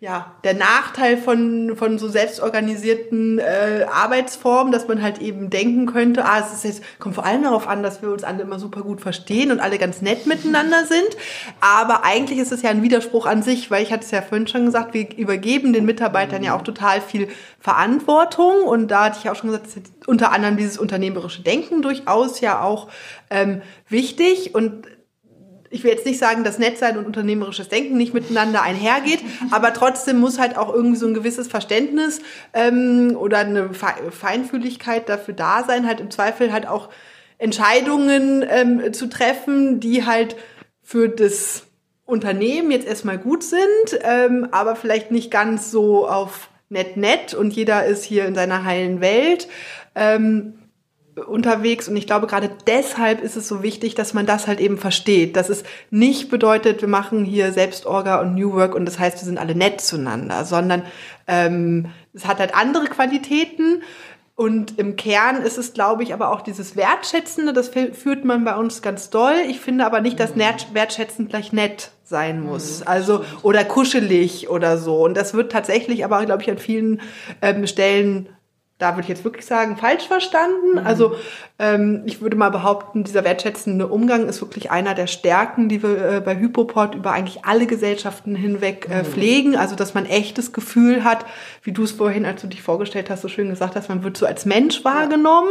ja, der Nachteil von, von so selbstorganisierten äh, Arbeitsformen, dass man halt eben denken könnte, ah, es ist jetzt, kommt vor allem darauf an, dass wir uns alle immer super gut verstehen und alle ganz nett miteinander sind. Aber eigentlich ist es ja ein Widerspruch an sich, weil ich hatte es ja vorhin schon gesagt, wir übergeben den Mitarbeitern ja auch total viel Verantwortung. Und da hatte ich auch schon gesagt, unter anderem dieses unternehmerische Denken durchaus ja auch ähm, wichtig. Und ich will jetzt nicht sagen, dass Netzsein und unternehmerisches Denken nicht miteinander einhergeht, aber trotzdem muss halt auch irgendwie so ein gewisses Verständnis ähm, oder eine Feinfühligkeit dafür da sein, halt im Zweifel halt auch Entscheidungen ähm, zu treffen, die halt für das Unternehmen jetzt erstmal gut sind, ähm, aber vielleicht nicht ganz so auf nett nett und jeder ist hier in seiner heilen Welt. Ähm, unterwegs und ich glaube gerade deshalb ist es so wichtig, dass man das halt eben versteht, dass es nicht bedeutet, wir machen hier Selbstorga und New Work und das heißt, wir sind alle nett zueinander, sondern ähm, es hat halt andere Qualitäten Und im Kern ist es, glaube ich, aber auch dieses Wertschätzende, das führt man bei uns ganz doll. Ich finde aber nicht, dass wertschätzend gleich nett sein muss. Also, oder kuschelig oder so. Und das wird tatsächlich aber, glaube ich, an vielen ähm, Stellen da würde ich jetzt wirklich sagen, falsch verstanden. Mhm. Also ähm, ich würde mal behaupten, dieser wertschätzende Umgang ist wirklich einer der Stärken, die wir äh, bei Hypoport über eigentlich alle Gesellschaften hinweg äh, mhm. pflegen. Also dass man echtes Gefühl hat, wie du es vorhin, als du dich vorgestellt hast, so schön gesagt hast, man wird so als Mensch wahrgenommen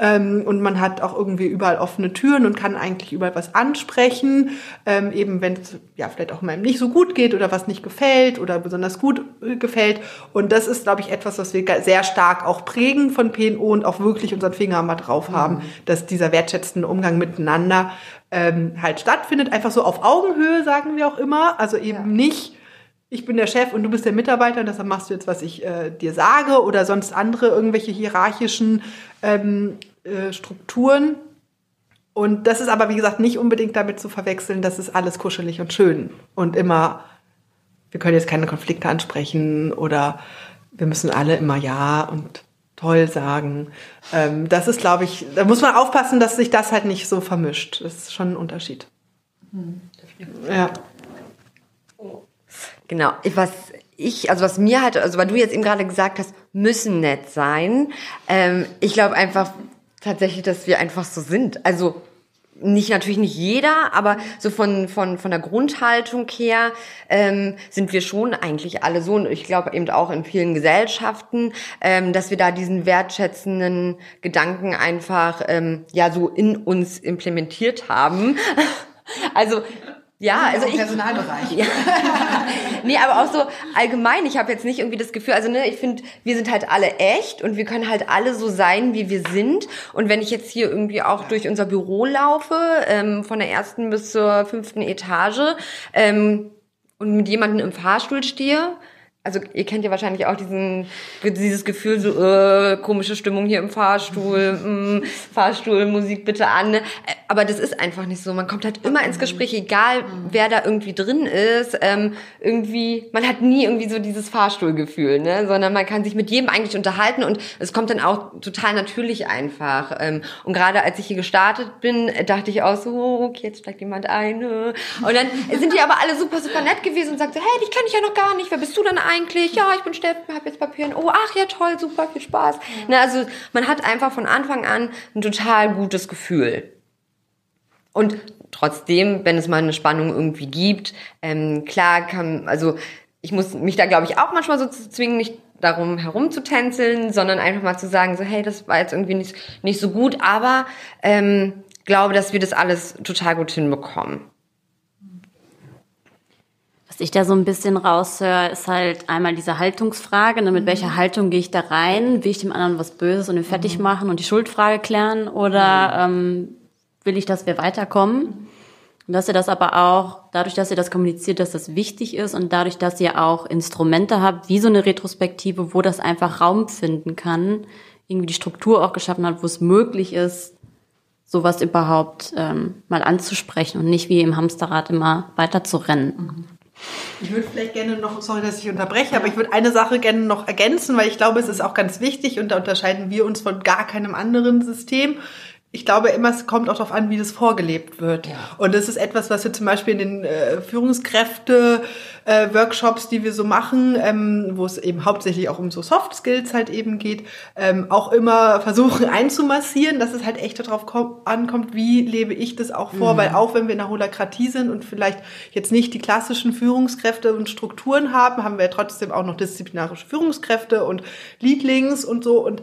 ja. ähm, und man hat auch irgendwie überall offene Türen und kann eigentlich überall was ansprechen, ähm, eben wenn es ja vielleicht auch mal nicht so gut geht oder was nicht gefällt oder besonders gut äh, gefällt. Und das ist, glaube ich, etwas, was wir sehr stark auch prägen von PNO und auch wirklich unseren Finger mal drauf haben, mhm. dass dieser wertschätzende Umgang miteinander ähm, halt stattfindet. Einfach so auf Augenhöhe, sagen wir auch immer. Also eben ja. nicht, ich bin der Chef und du bist der Mitarbeiter und deshalb machst du jetzt, was ich äh, dir sage oder sonst andere irgendwelche hierarchischen ähm, äh, Strukturen. Und das ist aber, wie gesagt, nicht unbedingt damit zu verwechseln, das ist alles kuschelig und schön und immer, wir können jetzt keine Konflikte ansprechen oder wir müssen alle immer Ja und toll sagen. Ähm, das ist, glaube ich, da muss man aufpassen, dass sich das halt nicht so vermischt. Das ist schon ein Unterschied. Hm, ja. Genau. Was ich, also was mir halt, also weil du jetzt eben gerade gesagt hast, müssen nett sein. Ähm, ich glaube einfach tatsächlich, dass wir einfach so sind. Also nicht natürlich nicht jeder, aber so von von von der Grundhaltung her ähm, sind wir schon eigentlich alle so und ich glaube eben auch in vielen Gesellschaften, ähm, dass wir da diesen wertschätzenden Gedanken einfach ähm, ja so in uns implementiert haben. Also ja, also ich Personalbereich. Ja. nee, aber auch so allgemein, ich habe jetzt nicht irgendwie das Gefühl, also ne, ich finde, wir sind halt alle echt und wir können halt alle so sein, wie wir sind und wenn ich jetzt hier irgendwie auch durch unser Büro laufe, ähm, von der ersten bis zur fünften Etage ähm, und mit jemandem im Fahrstuhl stehe, also ihr kennt ja wahrscheinlich auch diesen dieses Gefühl so äh, komische Stimmung hier im Fahrstuhl mh, mm, Fahrstuhl Musik bitte an ne? aber das ist einfach nicht so man kommt halt immer ins Gespräch egal wer da irgendwie drin ist ähm, irgendwie man hat nie irgendwie so dieses Fahrstuhlgefühl ne sondern man kann sich mit jedem eigentlich unterhalten und es kommt dann auch total natürlich einfach ähm, und gerade als ich hier gestartet bin dachte ich auch so oh, okay jetzt steigt jemand ein ne? und dann sind die aber alle super super nett gewesen und sagten so, hey dich kenne ich ja noch gar nicht wer bist du denn eigentlich? Ja, ich bin Steffen, habe jetzt Papier. Oh, ach ja, toll, super, viel Spaß. Ja. Na, also man hat einfach von Anfang an ein total gutes Gefühl. Und trotzdem, wenn es mal eine Spannung irgendwie gibt, ähm, klar kann, also ich muss mich da, glaube ich, auch manchmal so zwingen, nicht darum herumzutänzeln, sondern einfach mal zu sagen, so, hey, das war jetzt irgendwie nicht, nicht so gut, aber ähm, glaube, dass wir das alles total gut hinbekommen ich da so ein bisschen raushöre, ist halt einmal diese Haltungsfrage, ne, mit mhm. welcher Haltung gehe ich da rein? Will ich dem anderen was Böses und ihn fertig mhm. machen und die Schuldfrage klären oder mhm. ähm, will ich, dass wir weiterkommen? Und dass ihr das aber auch, dadurch, dass ihr das kommuniziert, dass das wichtig ist und dadurch, dass ihr auch Instrumente habt, wie so eine Retrospektive, wo das einfach Raum finden kann, irgendwie die Struktur auch geschaffen hat, wo es möglich ist, sowas überhaupt ähm, mal anzusprechen und nicht wie im Hamsterrad immer weiter zu rennen. Mhm. Ich würde vielleicht gerne noch, sorry, dass ich unterbreche, aber ich würde eine Sache gerne noch ergänzen, weil ich glaube, es ist auch ganz wichtig und da unterscheiden wir uns von gar keinem anderen System ich glaube immer, es kommt auch darauf an, wie das vorgelebt wird. Ja. Und das ist etwas, was wir zum Beispiel in den äh, Führungskräfte-Workshops, äh, die wir so machen, ähm, wo es eben hauptsächlich auch um so Soft Skills halt eben geht, ähm, auch immer versuchen einzumassieren, dass es halt echt darauf ankommt, wie lebe ich das auch vor, mhm. weil auch wenn wir in der Holakratie sind und vielleicht jetzt nicht die klassischen Führungskräfte und Strukturen haben, haben wir trotzdem auch noch disziplinarische Führungskräfte und Leadlings und so und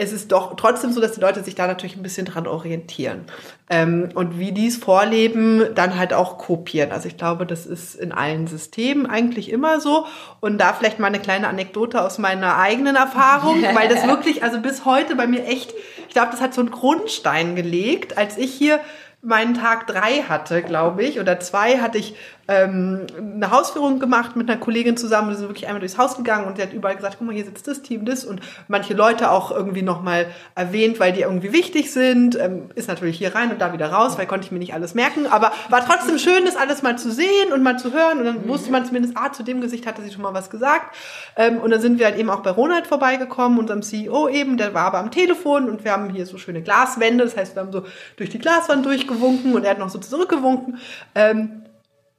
es ist doch trotzdem so, dass die Leute sich da natürlich ein bisschen dran orientieren. Ähm, und wie die es vorleben, dann halt auch kopieren. Also ich glaube, das ist in allen Systemen eigentlich immer so. Und da vielleicht mal eine kleine Anekdote aus meiner eigenen Erfahrung, weil das wirklich, also bis heute bei mir echt, ich glaube, das hat so einen Grundstein gelegt, als ich hier meinen Tag drei hatte, glaube ich, oder zwei, hatte ich ähm, eine Hausführung gemacht mit einer Kollegin zusammen. Wir sind wirklich einmal durchs Haus gegangen und sie hat überall gesagt, guck mal, hier sitzt das Team, das und manche Leute auch irgendwie nochmal erwähnt, weil die irgendwie wichtig sind. Ähm, ist natürlich hier rein und da wieder raus, weil konnte ich mir nicht alles merken. Aber war trotzdem schön, das alles mal zu sehen und mal zu hören. Und dann mhm. wusste man zumindest, ah, zu dem Gesicht hatte sie schon mal was gesagt. Ähm, und dann sind wir halt eben auch bei Ronald vorbeigekommen, unserem CEO eben, der war aber am Telefon und wir haben hier so schöne Glaswände. Das heißt, wir haben so durch die Glaswand durchgewunken und er hat noch so zurückgewunken. Ähm,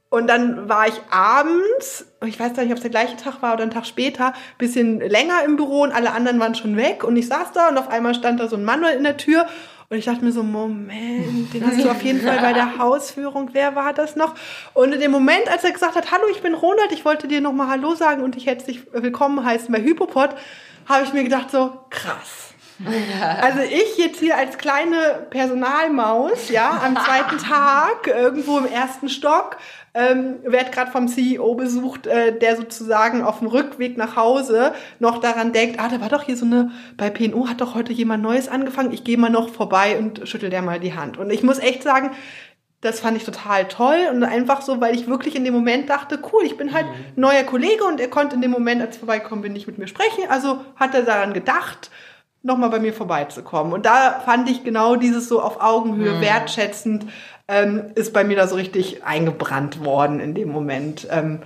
und dann war ich abends, ich weiß gar nicht, ob es der gleiche Tag war oder ein Tag später, bisschen länger im Büro und alle anderen waren schon weg und ich saß da und auf einmal stand da so ein Mann in der Tür und ich dachte mir so, Moment, den hast du auf jeden Fall bei der Hausführung. Wer war das noch? Und in dem Moment, als er gesagt hat, hallo, ich bin Ronald, ich wollte dir nochmal Hallo sagen und ich hätte dich willkommen heißen bei Hypopod, habe ich mir gedacht so, krass. Also ich jetzt hier als kleine Personalmaus, ja, am zweiten Tag irgendwo im ersten Stock ähm, werde gerade vom CEO besucht, äh, der sozusagen auf dem Rückweg nach Hause noch daran denkt, ah, da war doch hier so eine, bei PNO hat doch heute jemand Neues angefangen, ich gehe mal noch vorbei und schüttel der mal die Hand. Und ich muss echt sagen, das fand ich total toll und einfach so, weil ich wirklich in dem Moment dachte, cool, ich bin halt mhm. neuer Kollege und er konnte in dem Moment, als ich vorbeikommen bin, nicht mit mir sprechen. Also hat er daran gedacht, nochmal bei mir vorbeizukommen. Und da fand ich genau dieses so auf Augenhöhe mhm. wertschätzend ähm, ist bei mir da so richtig eingebrannt worden in dem Moment. Ähm,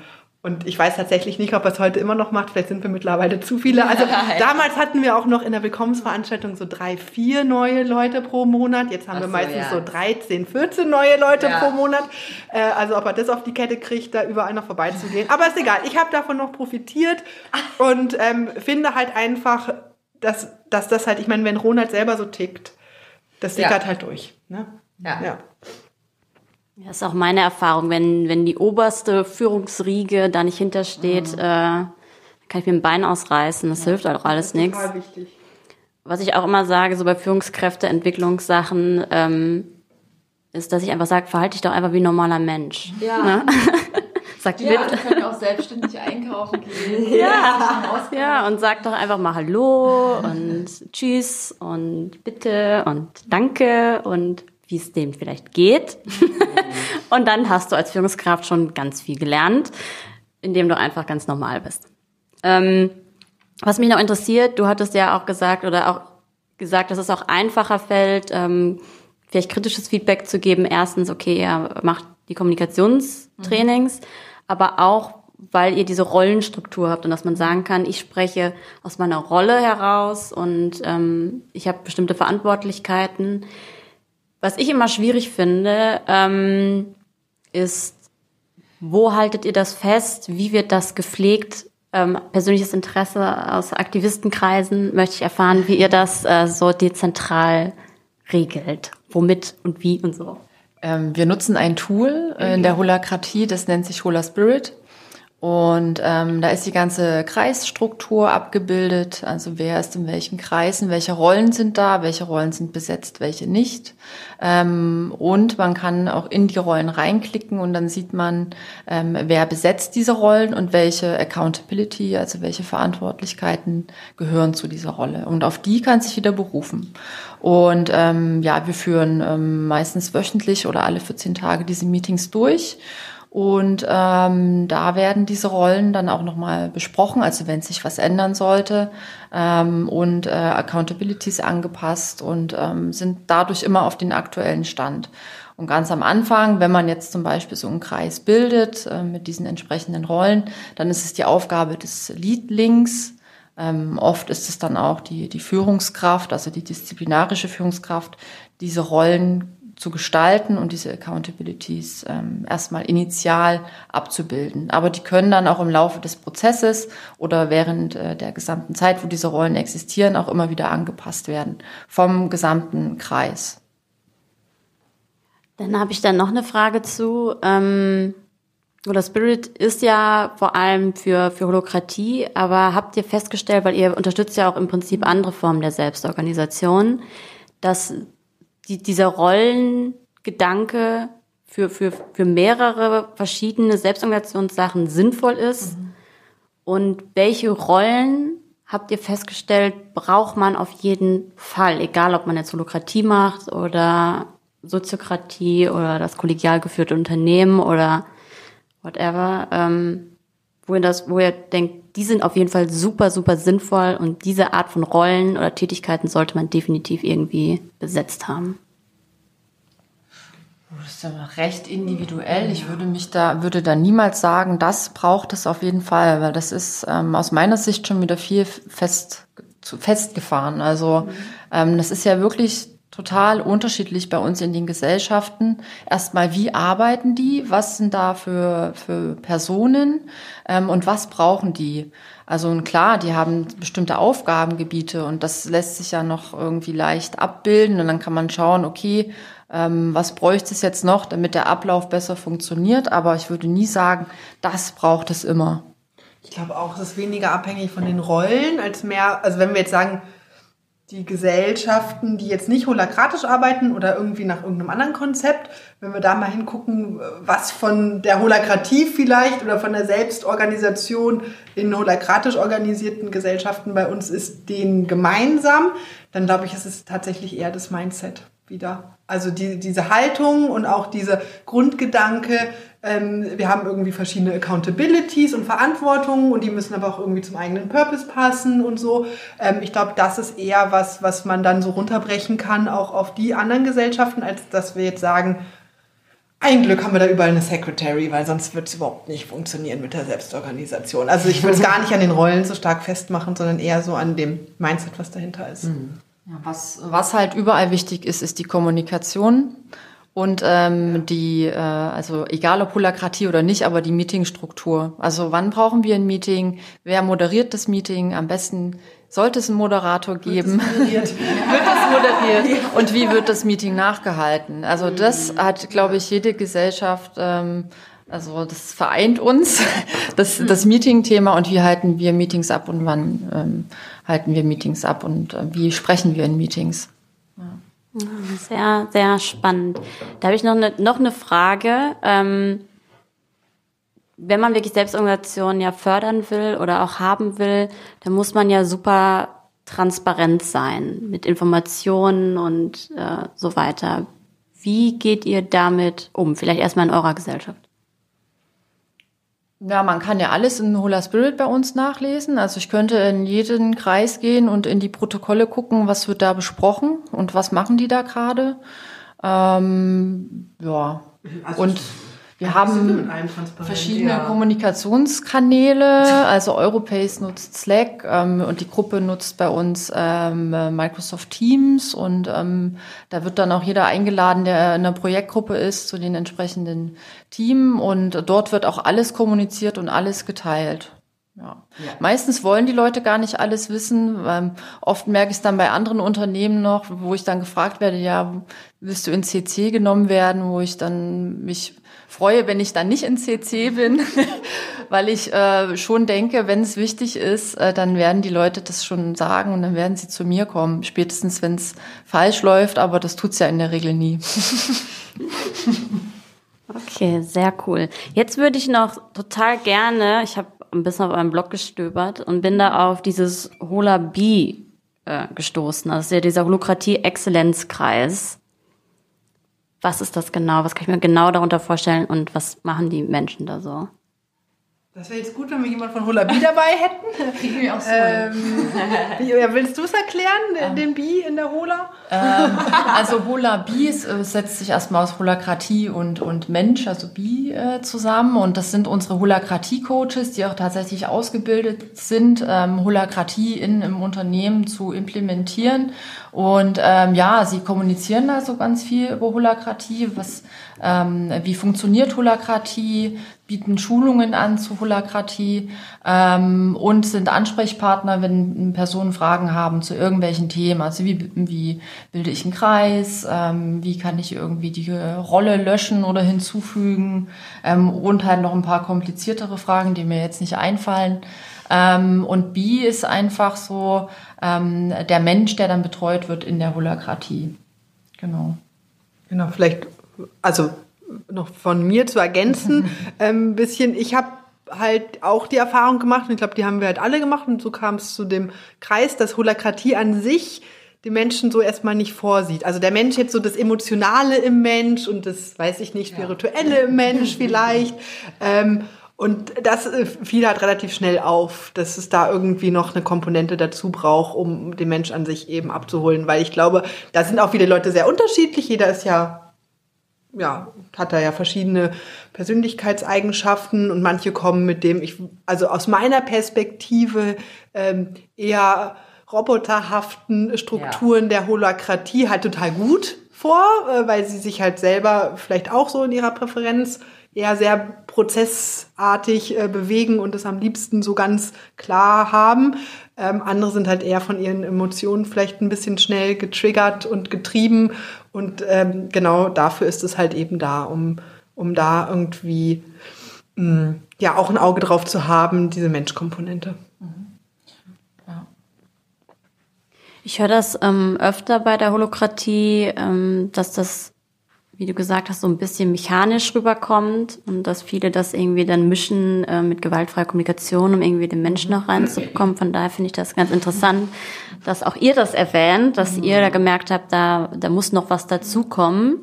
und ich weiß tatsächlich nicht, ob er es heute immer noch macht. Vielleicht sind wir mittlerweile zu viele. Also damals hatten wir auch noch in der Willkommensveranstaltung so drei, vier neue Leute pro Monat. Jetzt haben Ach wir meistens ja. so 13, 14 neue Leute ja. pro Monat. Äh, also ob er das auf die Kette kriegt, da überall noch vorbeizugehen. Aber ist egal. Ich habe davon noch profitiert und ähm, finde halt einfach, dass, dass das halt, ich meine, wenn Ronald selber so tickt, das sickert ja. halt durch. Ne? ja. ja. Das ist auch meine Erfahrung. Wenn, wenn die oberste Führungsriege da nicht hintersteht, mhm. äh, kann ich mir ein Bein ausreißen. Das ja, hilft halt auch alles nichts. Was ich auch immer sage, so bei Führungskräfteentwicklungssachen, ähm, ist, dass ich einfach sage, verhalte dich doch einfach wie ein normaler Mensch. Ja. Ne? Sagt ja, wir können auch selbstständig einkaufen gehen. Ja. ja, und sag doch einfach mal Hallo und Tschüss und Bitte und Danke und wie es dem vielleicht geht. und dann hast du als Führungskraft schon ganz viel gelernt, indem du einfach ganz normal bist. Ähm, was mich noch interessiert, du hattest ja auch gesagt oder auch gesagt, dass es auch einfacher fällt, ähm, vielleicht kritisches Feedback zu geben. Erstens, okay, ihr macht die Kommunikationstrainings, mhm. aber auch, weil ihr diese Rollenstruktur habt und dass man sagen kann, ich spreche aus meiner Rolle heraus und ähm, ich habe bestimmte Verantwortlichkeiten. Was ich immer schwierig finde, ähm, ist, wo haltet ihr das fest? Wie wird das gepflegt? Ähm, persönliches Interesse aus Aktivistenkreisen möchte ich erfahren, wie ihr das äh, so dezentral regelt. Womit und wie und so. Ähm, wir nutzen ein Tool in der Holakratie, das nennt sich Hola Spirit. Und ähm, da ist die ganze Kreisstruktur abgebildet, also wer ist in welchen Kreisen, welche Rollen sind da, welche Rollen sind besetzt, welche nicht. Ähm, und man kann auch in die Rollen reinklicken und dann sieht man, ähm, wer besetzt diese Rollen und welche Accountability, also welche Verantwortlichkeiten gehören zu dieser Rolle. Und auf die kann sich wieder berufen. Und ähm, ja, wir führen ähm, meistens wöchentlich oder alle 14 Tage diese Meetings durch. Und ähm, da werden diese Rollen dann auch nochmal besprochen, also wenn sich was ändern sollte ähm, und äh, Accountabilities angepasst und ähm, sind dadurch immer auf den aktuellen Stand. Und ganz am Anfang, wenn man jetzt zum Beispiel so einen Kreis bildet äh, mit diesen entsprechenden Rollen, dann ist es die Aufgabe des Leadlings. Ähm, oft ist es dann auch die, die Führungskraft, also die disziplinarische Führungskraft, diese Rollen zu gestalten und diese Accountabilities ähm, erstmal initial abzubilden. Aber die können dann auch im Laufe des Prozesses oder während äh, der gesamten Zeit, wo diese Rollen existieren, auch immer wieder angepasst werden vom gesamten Kreis. Dann habe ich dann noch eine Frage zu. Ähm, oder Spirit ist ja vor allem für, für Holokratie, aber habt ihr festgestellt, weil ihr unterstützt ja auch im Prinzip andere Formen der Selbstorganisation, dass die, dieser Rollengedanke für, für, für mehrere verschiedene Selbstorganisationssachen sinnvoll ist? Mhm. Und welche Rollen habt ihr festgestellt, braucht man auf jeden Fall, egal ob man jetzt Holokratie macht oder Soziokratie oder das kollegial geführte Unternehmen oder whatever, ähm, wo ihr das, wo ihr denkt, die sind auf jeden Fall super, super sinnvoll und diese Art von Rollen oder Tätigkeiten sollte man definitiv irgendwie besetzt haben? Das ist ja recht individuell. Ich würde mich da, würde da niemals sagen, das braucht es auf jeden Fall, weil das ist ähm, aus meiner Sicht schon wieder viel fest, festgefahren. Also mhm. ähm, das ist ja wirklich total unterschiedlich bei uns in den Gesellschaften. Erstmal, wie arbeiten die? Was sind da für, für Personen? Ähm, und was brauchen die? Also klar, die haben bestimmte Aufgabengebiete und das lässt sich ja noch irgendwie leicht abbilden und dann kann man schauen, okay, ähm, was bräuchte es jetzt noch, damit der Ablauf besser funktioniert. Aber ich würde nie sagen, das braucht es immer. Ich glaube auch, es ist weniger abhängig von den Rollen als mehr, also wenn wir jetzt sagen, die Gesellschaften, die jetzt nicht holakratisch arbeiten oder irgendwie nach irgendeinem anderen Konzept, wenn wir da mal hingucken, was von der Holakratie vielleicht oder von der Selbstorganisation in holakratisch organisierten Gesellschaften bei uns ist, denen gemeinsam, dann glaube ich, ist es tatsächlich eher das Mindset wieder. Also die, diese Haltung und auch diese Grundgedanke, ähm, wir haben irgendwie verschiedene Accountabilities und Verantwortungen und die müssen aber auch irgendwie zum eigenen Purpose passen und so. Ähm, ich glaube, das ist eher was, was man dann so runterbrechen kann, auch auf die anderen Gesellschaften, als dass wir jetzt sagen, ein Glück haben wir da überall eine Secretary, weil sonst wird es überhaupt nicht funktionieren mit der Selbstorganisation. Also ich will es gar nicht an den Rollen so stark festmachen, sondern eher so an dem Mindset, was dahinter ist. Mhm. Ja, was, was halt überall wichtig ist, ist die Kommunikation und ähm, die, äh, also egal ob Holakratie oder nicht, aber die Meetingstruktur. Also wann brauchen wir ein Meeting? Wer moderiert das Meeting? Am besten sollte es einen Moderator geben. Wird es moderiert? wird es moderiert? Und wie wird das Meeting nachgehalten? Also das hat, glaube ich, jede Gesellschaft. Ähm, also das vereint uns, das, das Meeting-Thema und wie halten wir Meetings ab und wann ähm, halten wir Meetings ab und äh, wie sprechen wir in Meetings. Ja. Sehr, sehr spannend. Da habe ich noch eine, noch eine Frage. Ähm, wenn man wirklich Selbstorganisation ja fördern will oder auch haben will, dann muss man ja super transparent sein mit Informationen und äh, so weiter. Wie geht ihr damit um? Vielleicht erstmal in eurer Gesellschaft. Ja, man kann ja alles in Hola Spirit bei uns nachlesen. Also ich könnte in jeden Kreis gehen und in die Protokolle gucken, was wird da besprochen und was machen die da gerade. Ähm, ja. Also und wir haben verschiedene ja. Kommunikationskanäle. Also Europace nutzt Slack ähm, und die Gruppe nutzt bei uns ähm, Microsoft Teams und ähm, da wird dann auch jeder eingeladen, der in einer Projektgruppe ist, zu den entsprechenden Team und dort wird auch alles kommuniziert und alles geteilt. Ja. ja. Meistens wollen die Leute gar nicht alles wissen. Ähm, oft merke ich es dann bei anderen Unternehmen noch, wo ich dann gefragt werde, ja, willst du in CC genommen werden, wo ich dann mich freue, wenn ich dann nicht in CC bin, weil ich äh, schon denke, wenn es wichtig ist, äh, dann werden die Leute das schon sagen und dann werden sie zu mir kommen, spätestens wenn es falsch läuft, aber das tut's ja in der Regel nie. okay, sehr cool. Jetzt würde ich noch total gerne, ich habe ein bisschen auf einem Blog gestöbert und bin da auf dieses Hola B äh, gestoßen. Das ist ja dieser Holokratie-Exzellenzkreis. Was ist das genau? Was kann ich mir genau darunter vorstellen und was machen die Menschen da so? Das wäre jetzt gut, wenn wir jemand von Hola Bi dabei hätten. Wir auch so. Ähm, willst du es erklären, ähm, den Bi in der Hola? Ähm, also Hola Bi äh, setzt sich erstmal aus Holakratie und, und Mensch, also Bi, äh, zusammen. Und das sind unsere Holakratie-Coaches, die auch tatsächlich ausgebildet sind, ähm, Holakratie in im Unternehmen zu implementieren. Und ähm, ja, sie kommunizieren da so ganz viel über Holakratie, was ähm, wie funktioniert Holakratie, bieten Schulungen an zu Holakratie ähm, und sind Ansprechpartner, wenn Personen Fragen haben zu irgendwelchen Themen. Also wie, wie bilde ich einen Kreis, ähm, wie kann ich irgendwie die Rolle löschen oder hinzufügen ähm, und halt noch ein paar kompliziertere Fragen, die mir jetzt nicht einfallen. Ähm, und B ist einfach so ähm, der Mensch, der dann betreut wird in der Holakratie. Genau. Genau, vielleicht also noch von mir zu ergänzen, ein ähm, bisschen, ich habe halt auch die Erfahrung gemacht, und ich glaube, die haben wir halt alle gemacht, und so kam es zu dem Kreis, dass Holakratie an sich den Menschen so erstmal nicht vorsieht. Also der Mensch jetzt so das Emotionale im Mensch und das, weiß ich nicht, Spirituelle im Mensch vielleicht. Ähm, und das äh, fiel halt relativ schnell auf, dass es da irgendwie noch eine Komponente dazu braucht, um den Mensch an sich eben abzuholen. Weil ich glaube, da sind auch viele Leute sehr unterschiedlich. Jeder ist ja, ja, hat da ja verschiedene Persönlichkeitseigenschaften und manche kommen mit dem, ich, also aus meiner Perspektive ähm, eher roboterhaften Strukturen ja. der Holakratie halt total gut vor, äh, weil sie sich halt selber vielleicht auch so in ihrer Präferenz eher sehr prozessartig äh, bewegen und es am liebsten so ganz klar haben. Ähm, andere sind halt eher von ihren Emotionen vielleicht ein bisschen schnell getriggert und getrieben. Und ähm, genau dafür ist es halt eben da, um, um da irgendwie mh, mm, ja auch ein Auge drauf zu haben, diese Menschkomponente. Ich höre das ähm, öfter bei der Holokratie, ähm, dass das wie du gesagt hast, so ein bisschen mechanisch rüberkommt und dass viele das irgendwie dann mischen äh, mit gewaltfreier Kommunikation, um irgendwie den Menschen noch reinzubekommen. Von daher finde ich das ganz interessant, dass auch ihr das erwähnt, dass ihr da gemerkt habt, da, da muss noch was dazukommen.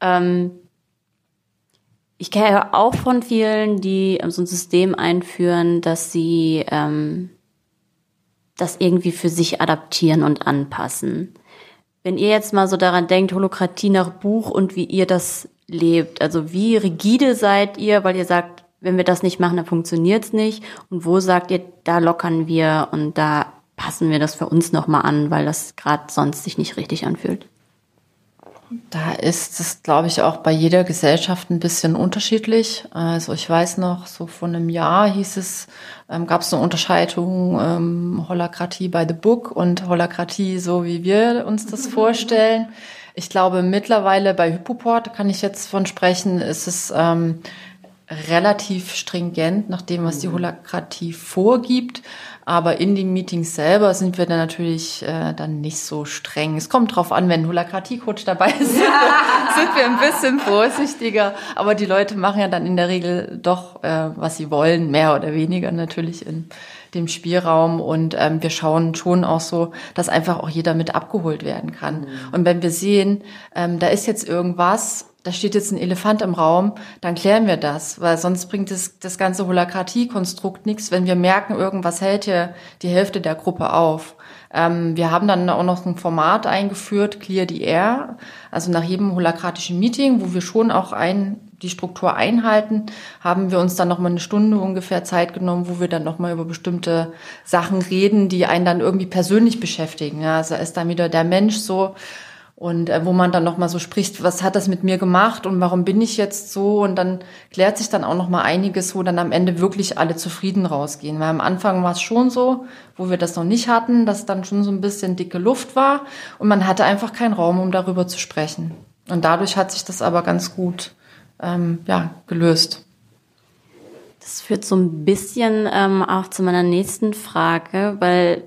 Ähm, ich kenne auch von vielen, die so ein System einführen, dass sie ähm, das irgendwie für sich adaptieren und anpassen. Wenn ihr jetzt mal so daran denkt, Holokratie nach Buch und wie ihr das lebt, also wie rigide seid ihr, weil ihr sagt, wenn wir das nicht machen, dann funktioniert's nicht. Und wo sagt ihr, da lockern wir und da passen wir das für uns nochmal an, weil das gerade sonst sich nicht richtig anfühlt? Da ist es, glaube ich, auch bei jeder Gesellschaft ein bisschen unterschiedlich. Also ich weiß noch, so vor einem Jahr hieß es, ähm, gab es eine Unterscheidung ähm, Holakratie by the Book und Holakratie so, wie wir uns das vorstellen. Ich glaube, mittlerweile bei Hypoport kann ich jetzt von sprechen, ist es ähm, relativ stringent nach dem, was die Holakratie vorgibt. Aber in den Meetings selber sind wir dann natürlich äh, dann nicht so streng. Es kommt drauf an, wenn ein Holakratie-Coach dabei ist, ja. sind wir ein bisschen vorsichtiger. Aber die Leute machen ja dann in der Regel doch, äh, was sie wollen, mehr oder weniger natürlich in dem Spielraum. Und ähm, wir schauen schon auch so, dass einfach auch jeder mit abgeholt werden kann. Mhm. Und wenn wir sehen, ähm, da ist jetzt irgendwas, da steht jetzt ein Elefant im Raum, dann klären wir das, weil sonst bringt das, das ganze Holakratie-Konstrukt nichts, wenn wir merken, irgendwas hält hier die Hälfte der Gruppe auf. Ähm, wir haben dann auch noch ein Format eingeführt, Clear the Air, also nach jedem holakratischen Meeting, wo wir schon auch ein, die Struktur einhalten, haben wir uns dann noch mal eine Stunde ungefähr Zeit genommen, wo wir dann noch mal über bestimmte Sachen reden, die einen dann irgendwie persönlich beschäftigen. Ja, also ist dann wieder der Mensch so, und äh, wo man dann noch mal so spricht, was hat das mit mir gemacht und warum bin ich jetzt so und dann klärt sich dann auch noch mal einiges, wo dann am Ende wirklich alle zufrieden rausgehen, weil am Anfang war es schon so, wo wir das noch nicht hatten, dass dann schon so ein bisschen dicke Luft war und man hatte einfach keinen Raum, um darüber zu sprechen. Und dadurch hat sich das aber ganz gut ähm, ja gelöst. Das führt so ein bisschen ähm, auch zu meiner nächsten Frage, weil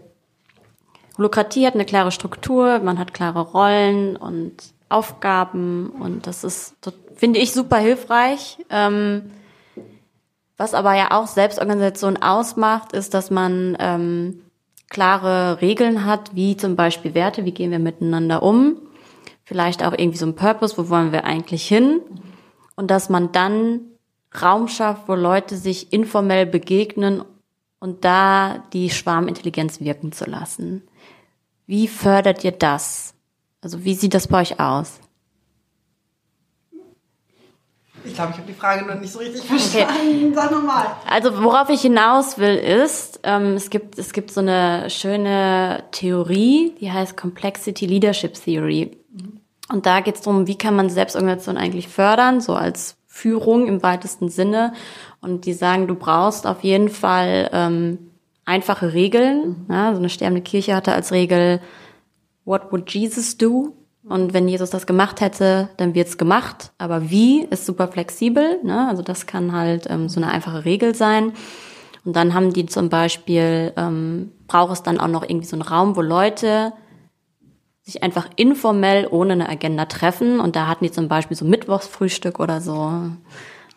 Holokratie hat eine klare Struktur, man hat klare Rollen und Aufgaben und das ist, finde ich, super hilfreich. Ähm, was aber ja auch Selbstorganisation ausmacht, ist, dass man ähm, klare Regeln hat, wie zum Beispiel Werte, wie gehen wir miteinander um, vielleicht auch irgendwie so ein Purpose, wo wollen wir eigentlich hin und dass man dann Raum schafft, wo Leute sich informell begegnen und da die Schwarmintelligenz wirken zu lassen. Wie fördert ihr das? Also wie sieht das bei euch aus? Ich glaube, ich habe die Frage noch nicht so richtig verstanden. Okay. Sag nochmal. Also worauf ich hinaus will ist, ähm, es gibt es gibt so eine schöne Theorie, die heißt Complexity Leadership Theory. Und da geht es darum, wie kann man Selbstorganisation eigentlich fördern, so als Führung im weitesten Sinne. Und die sagen, du brauchst auf jeden Fall ähm, einfache Regeln. Mhm. Ja, so eine sterbende Kirche hatte als Regel, what would Jesus do? Und wenn Jesus das gemacht hätte, dann wird's gemacht. Aber wie ist super flexibel. Ne? Also das kann halt ähm, so eine einfache Regel sein. Und dann haben die zum Beispiel, ähm, braucht es dann auch noch irgendwie so einen Raum, wo Leute sich einfach informell ohne eine Agenda treffen. Und da hatten die zum Beispiel so Mittwochsfrühstück oder so.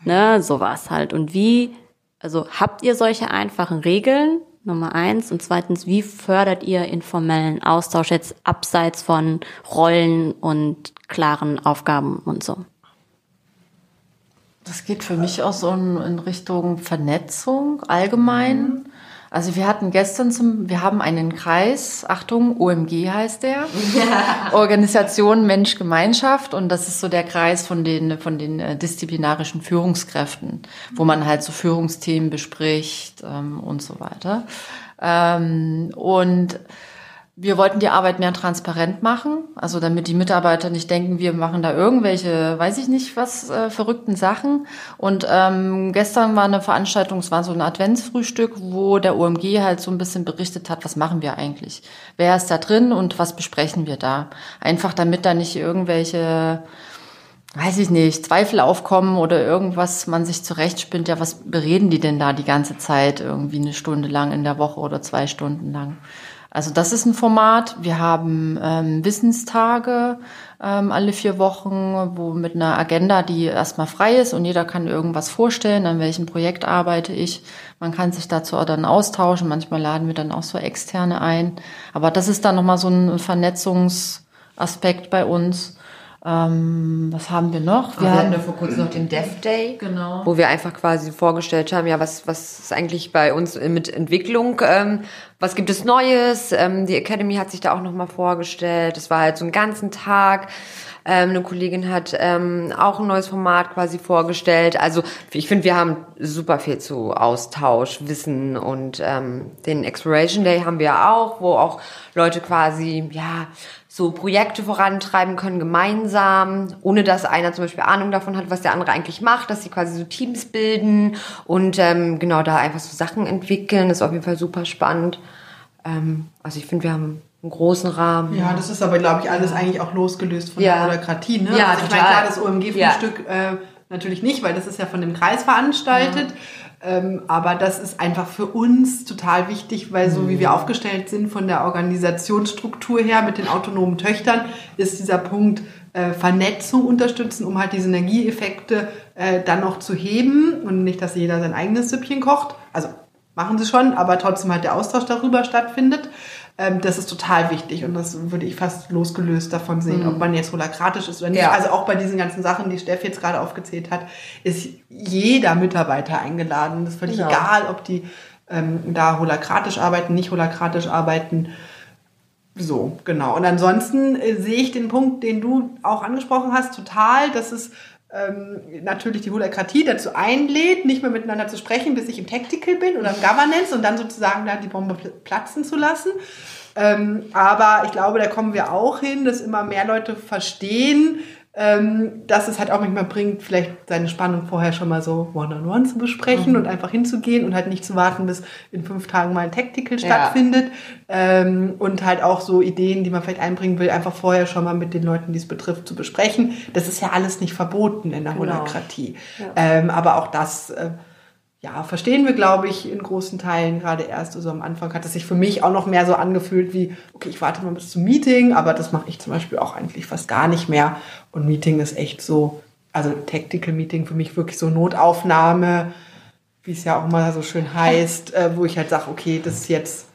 Ne, sowas halt. Und wie, also habt ihr solche einfachen Regeln? Nummer eins. Und zweitens, wie fördert ihr informellen Austausch jetzt abseits von Rollen und klaren Aufgaben und so? Das geht für mich auch so in, in Richtung Vernetzung allgemein. Also wir hatten gestern zum, wir haben einen Kreis, Achtung, OMG heißt der, ja. Organisation Mensch Gemeinschaft und das ist so der Kreis von den von den äh, disziplinarischen Führungskräften, wo man halt so Führungsthemen bespricht ähm, und so weiter. Ähm, und wir wollten die Arbeit mehr transparent machen, also damit die Mitarbeiter nicht denken, wir machen da irgendwelche, weiß ich nicht was, äh, verrückten Sachen. Und ähm, gestern war eine Veranstaltung, es war so ein Adventsfrühstück, wo der OMG halt so ein bisschen berichtet hat, was machen wir eigentlich? Wer ist da drin und was besprechen wir da? Einfach damit da nicht irgendwelche weiß ich nicht, Zweifel aufkommen oder irgendwas man sich zurechtspinnt, ja, was bereden die denn da die ganze Zeit irgendwie eine Stunde lang in der Woche oder zwei Stunden lang? Also das ist ein Format. Wir haben ähm, Wissenstage ähm, alle vier Wochen, wo mit einer Agenda, die erstmal frei ist und jeder kann irgendwas vorstellen, an welchem Projekt arbeite ich. Man kann sich dazu auch dann austauschen. Manchmal laden wir dann auch so externe ein. Aber das ist dann nochmal so ein Vernetzungsaspekt bei uns. Ähm, was haben wir noch? Wir, wir hatten ja vor kurzem noch den Dev Day, genau. wo wir einfach quasi vorgestellt haben, ja, was, was ist eigentlich bei uns mit Entwicklung, ähm, was gibt es Neues? Ähm, die Academy hat sich da auch nochmal vorgestellt. Das war halt so einen ganzen Tag. Ähm, eine Kollegin hat ähm, auch ein neues Format quasi vorgestellt. Also ich finde, wir haben super viel zu Austausch, Wissen und ähm, den Exploration Day haben wir auch, wo auch Leute quasi ja so Projekte vorantreiben können gemeinsam, ohne dass einer zum Beispiel Ahnung davon hat, was der andere eigentlich macht, dass sie quasi so Teams bilden und ähm, genau da einfach so Sachen entwickeln. Das ist auf jeden Fall super spannend. Ähm, also ich finde, wir haben einen großen Rahmen. Ja, das ist aber, glaube ich, alles eigentlich auch losgelöst von ja. der Holokratie. Ne? Ja, also ich meine, klar, das OMG-Frühstück ja. äh, natürlich nicht, weil das ist ja von dem Kreis veranstaltet. Ja. Ähm, aber das ist einfach für uns total wichtig, weil so wie wir mhm. aufgestellt sind von der Organisationsstruktur her mit den autonomen Töchtern, ist dieser Punkt äh, Vernetzung unterstützen, um halt diese Energieeffekte äh, dann noch zu heben und nicht, dass jeder sein eigenes Süppchen kocht. Also machen sie schon, aber trotzdem halt der Austausch darüber stattfindet. Ähm, das ist total wichtig und das würde ich fast losgelöst davon sehen, mhm. ob man jetzt holakratisch ist oder nicht. Ja. Also auch bei diesen ganzen Sachen, die Steff jetzt gerade aufgezählt hat, ist jeder Mitarbeiter eingeladen. Das ist völlig genau. egal, ob die ähm, da holakratisch arbeiten, nicht holakratisch arbeiten. So, genau. Und ansonsten äh, sehe ich den Punkt, den du auch angesprochen hast, total, dass es ähm, natürlich die Holakratie dazu einlädt, nicht mehr miteinander zu sprechen, bis ich im Tactical bin oder im Governance und dann sozusagen da die Bombe platzen zu lassen. Ähm, aber ich glaube, da kommen wir auch hin, dass immer mehr Leute verstehen, ähm, dass es halt auch manchmal bringt, vielleicht seine Spannung vorher schon mal so one-on-one -on -one zu besprechen mhm. und einfach hinzugehen und halt nicht zu warten, bis in fünf Tagen mal ein Tactical ja. stattfindet. Ähm, und halt auch so Ideen, die man vielleicht einbringen will, einfach vorher schon mal mit den Leuten, die es betrifft, zu besprechen. Das ist ja alles nicht verboten in der genau. Holokratie. Ja. Ähm, aber auch das äh, ja, verstehen wir, glaube ich, in großen Teilen gerade erst. Also am Anfang hat es sich für mich auch noch mehr so angefühlt wie, okay, ich warte mal bis zum Meeting, aber das mache ich zum Beispiel auch eigentlich fast gar nicht mehr. Und Meeting ist echt so, also Tactical Meeting für mich wirklich so Notaufnahme, wie es ja auch mal so schön heißt, äh, wo ich halt sage, okay, das ist jetzt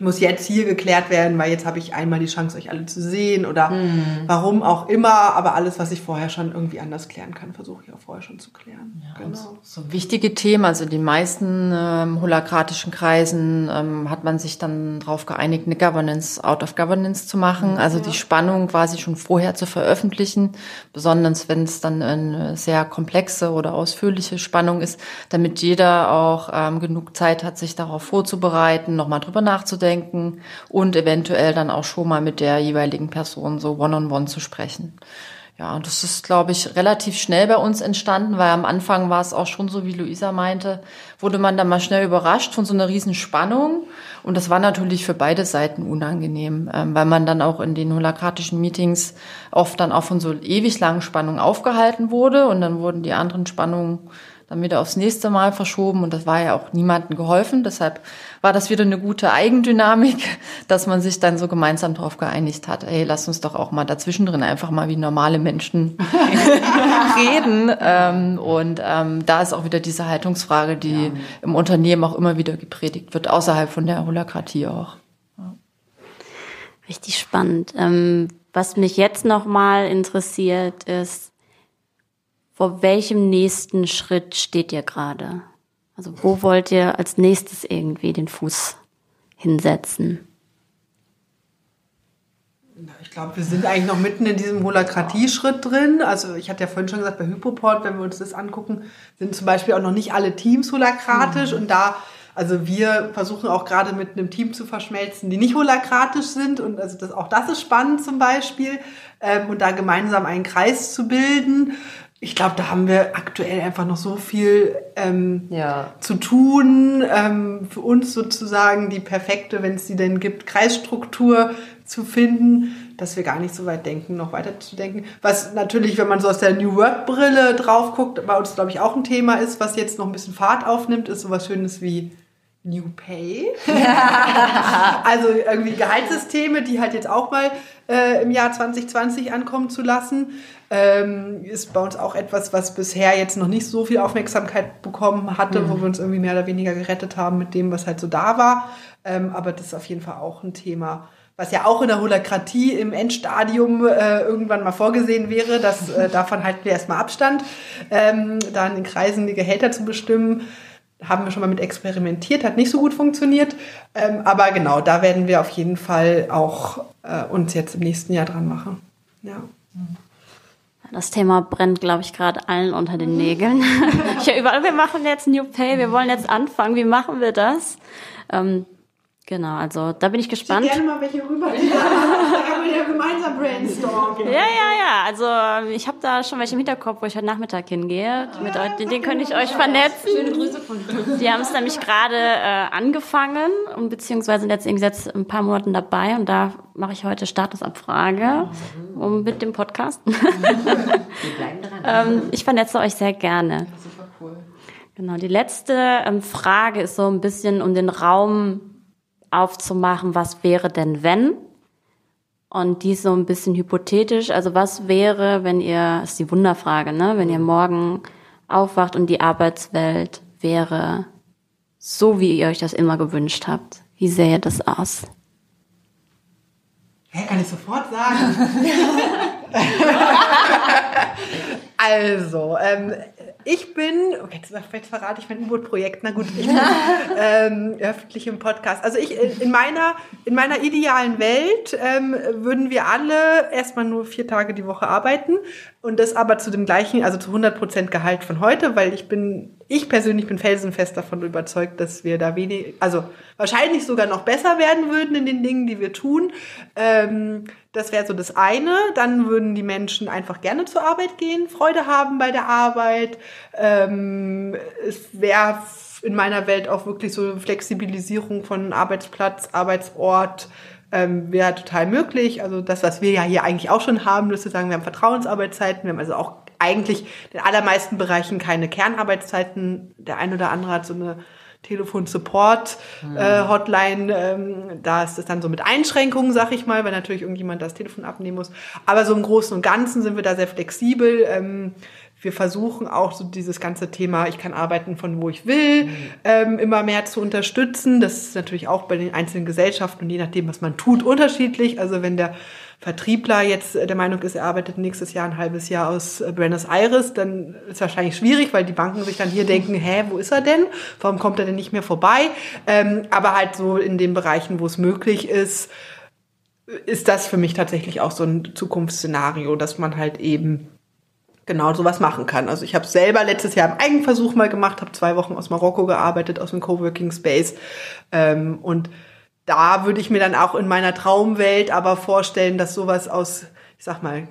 muss jetzt hier geklärt werden, weil jetzt habe ich einmal die Chance, euch alle zu sehen oder mhm. warum auch immer. Aber alles, was ich vorher schon irgendwie anders klären kann, versuche ich auch vorher schon zu klären. Ja, genau. So wichtige Themen. Also in den meisten ähm, holakratischen Kreisen ähm, hat man sich dann darauf geeinigt, eine Governance out of Governance zu machen. Also ja. die Spannung quasi schon vorher zu veröffentlichen, besonders wenn es dann eine sehr komplexe oder ausführliche Spannung ist, damit jeder auch ähm, genug Zeit hat, sich darauf vorzubereiten, nochmal drüber nachzudenken nachzudenken und eventuell dann auch schon mal mit der jeweiligen Person so one-on-one -on -one zu sprechen. Ja, und das ist, glaube ich, relativ schnell bei uns entstanden, weil am Anfang war es auch schon so, wie Luisa meinte, wurde man dann mal schnell überrascht von so einer riesen Spannung. Und das war natürlich für beide Seiten unangenehm, ähm, weil man dann auch in den holakratischen Meetings oft dann auch von so ewig langen Spannungen aufgehalten wurde und dann wurden die anderen Spannungen dann wieder aufs nächste Mal verschoben und das war ja auch niemandem geholfen. Deshalb war das wieder eine gute Eigendynamik, dass man sich dann so gemeinsam darauf geeinigt hat, ey, lass uns doch auch mal dazwischen drin einfach mal wie normale Menschen reden. Ähm, und ähm, da ist auch wieder diese Haltungsfrage, die ja. im Unternehmen auch immer wieder gepredigt wird, außerhalb von der Holakratie auch. Ja. Richtig spannend. Ähm, was mich jetzt nochmal interessiert, ist, vor welchem nächsten Schritt steht ihr gerade? Also wo wollt ihr als nächstes irgendwie den Fuß hinsetzen? Ich glaube, wir sind eigentlich noch mitten in diesem Holakratie-Schritt drin. Also ich hatte ja vorhin schon gesagt, bei Hypoport, wenn wir uns das angucken, sind zum Beispiel auch noch nicht alle Teams holakratisch. Mhm. Und da, also wir versuchen auch gerade mit einem Team zu verschmelzen, die nicht holakratisch sind. Und also das, auch das ist spannend zum Beispiel. Ähm, und da gemeinsam einen Kreis zu bilden ich glaube, da haben wir aktuell einfach noch so viel ähm, ja. zu tun, ähm, für uns sozusagen die perfekte, wenn es die denn gibt, Kreisstruktur zu finden, dass wir gar nicht so weit denken, noch weiter zu denken. Was natürlich, wenn man so aus der New Work Brille drauf guckt, bei uns glaube ich auch ein Thema ist, was jetzt noch ein bisschen Fahrt aufnimmt, ist sowas Schönes wie New Pay. also irgendwie Gehaltssysteme, die halt jetzt auch mal äh, im Jahr 2020 ankommen zu lassen ähm, ist bei uns auch etwas, was bisher jetzt noch nicht so viel Aufmerksamkeit bekommen hatte, mhm. wo wir uns irgendwie mehr oder weniger gerettet haben mit dem, was halt so da war. Ähm, aber das ist auf jeden Fall auch ein Thema, was ja auch in der Holakratie im Endstadium äh, irgendwann mal vorgesehen wäre. Das, äh, davon halten wir erstmal Abstand, ähm, da in den Kreisen die Gehälter zu bestimmen. Haben wir schon mal mit experimentiert, hat nicht so gut funktioniert. Ähm, aber genau, da werden wir auf jeden Fall auch äh, uns jetzt im nächsten Jahr dran machen. Ja. Mhm. Das Thema brennt, glaube ich, gerade allen unter den Nägeln. ich höre überall, wir machen jetzt New Pay, wir wollen jetzt anfangen, wie machen wir das? Ähm, Genau, also da bin ich gespannt. Ich gerne mal welche rüber. da kann man ja gemeinsam brainstormen. Ja, ja, ja. Also ich habe da schon welche im Hinterkopf, wo ich heute Nachmittag hingehe. Mit euch, den, den könnte ich euch vernetzen. Schöne Grüße von dir. Die haben es nämlich gerade äh, angefangen und beziehungsweise sind jetzt, jetzt ein paar Monaten dabei und da mache ich heute Statusabfrage um mit dem Podcast. Wir bleiben dran. ähm, ich vernetze euch sehr gerne. Super cool. Genau, die letzte ähm, Frage ist so ein bisschen um den Raum aufzumachen, was wäre denn wenn? Und dies so ein bisschen hypothetisch. Also was wäre, wenn ihr, ist die Wunderfrage, ne? Wenn ihr morgen aufwacht und die Arbeitswelt wäre so, wie ihr euch das immer gewünscht habt. Wie sähe das aus? Hä, kann ich sofort sagen. also, ähm, ich bin, okay, jetzt verrate ich mein U-Boot-Projekt, na gut, ich bin ähm, öffentlich im Podcast. Also ich, in meiner, in meiner idealen Welt ähm, würden wir alle erstmal nur vier Tage die Woche arbeiten und das aber zu dem gleichen, also zu 100 Prozent Gehalt von heute, weil ich bin, ich persönlich bin felsenfest davon überzeugt, dass wir da wenig, also wahrscheinlich sogar noch besser werden würden in den Dingen, die wir tun. Ähm, das wäre so das eine. Dann würden die Menschen einfach gerne zur Arbeit gehen, Freude haben bei der Arbeit. Ähm, es wäre in meiner Welt auch wirklich so Flexibilisierung von Arbeitsplatz, Arbeitsort ähm, wäre total möglich. Also das, was wir ja hier eigentlich auch schon haben, dass wir sagen, wir haben Vertrauensarbeitszeiten, wir haben also auch eigentlich in allermeisten Bereichen keine Kernarbeitszeiten. Der ein oder andere hat so eine Telefon-Support, mhm. äh, ähm, da ist es dann so mit Einschränkungen, sag ich mal, weil natürlich irgendjemand das Telefon abnehmen muss. Aber so im Großen und Ganzen sind wir da sehr flexibel. Ähm, wir versuchen auch so dieses ganze Thema, ich kann arbeiten von wo ich will, mhm. ähm, immer mehr zu unterstützen. Das ist natürlich auch bei den einzelnen Gesellschaften und je nachdem, was man tut, unterschiedlich. Also wenn der Vertriebler jetzt der Meinung ist, er arbeitet nächstes Jahr ein halbes Jahr aus äh, Buenos Aires, dann ist es wahrscheinlich schwierig, weil die Banken sich dann hier denken, hä, wo ist er denn? Warum kommt er denn nicht mehr vorbei? Ähm, aber halt so in den Bereichen, wo es möglich ist, ist das für mich tatsächlich auch so ein Zukunftsszenario, dass man halt eben genau sowas machen kann. Also ich habe selber letztes Jahr im Eigenversuch mal gemacht, habe zwei Wochen aus Marokko gearbeitet, aus dem Coworking Space ähm, und da würde ich mir dann auch in meiner Traumwelt aber vorstellen, dass sowas aus, ich sag mal,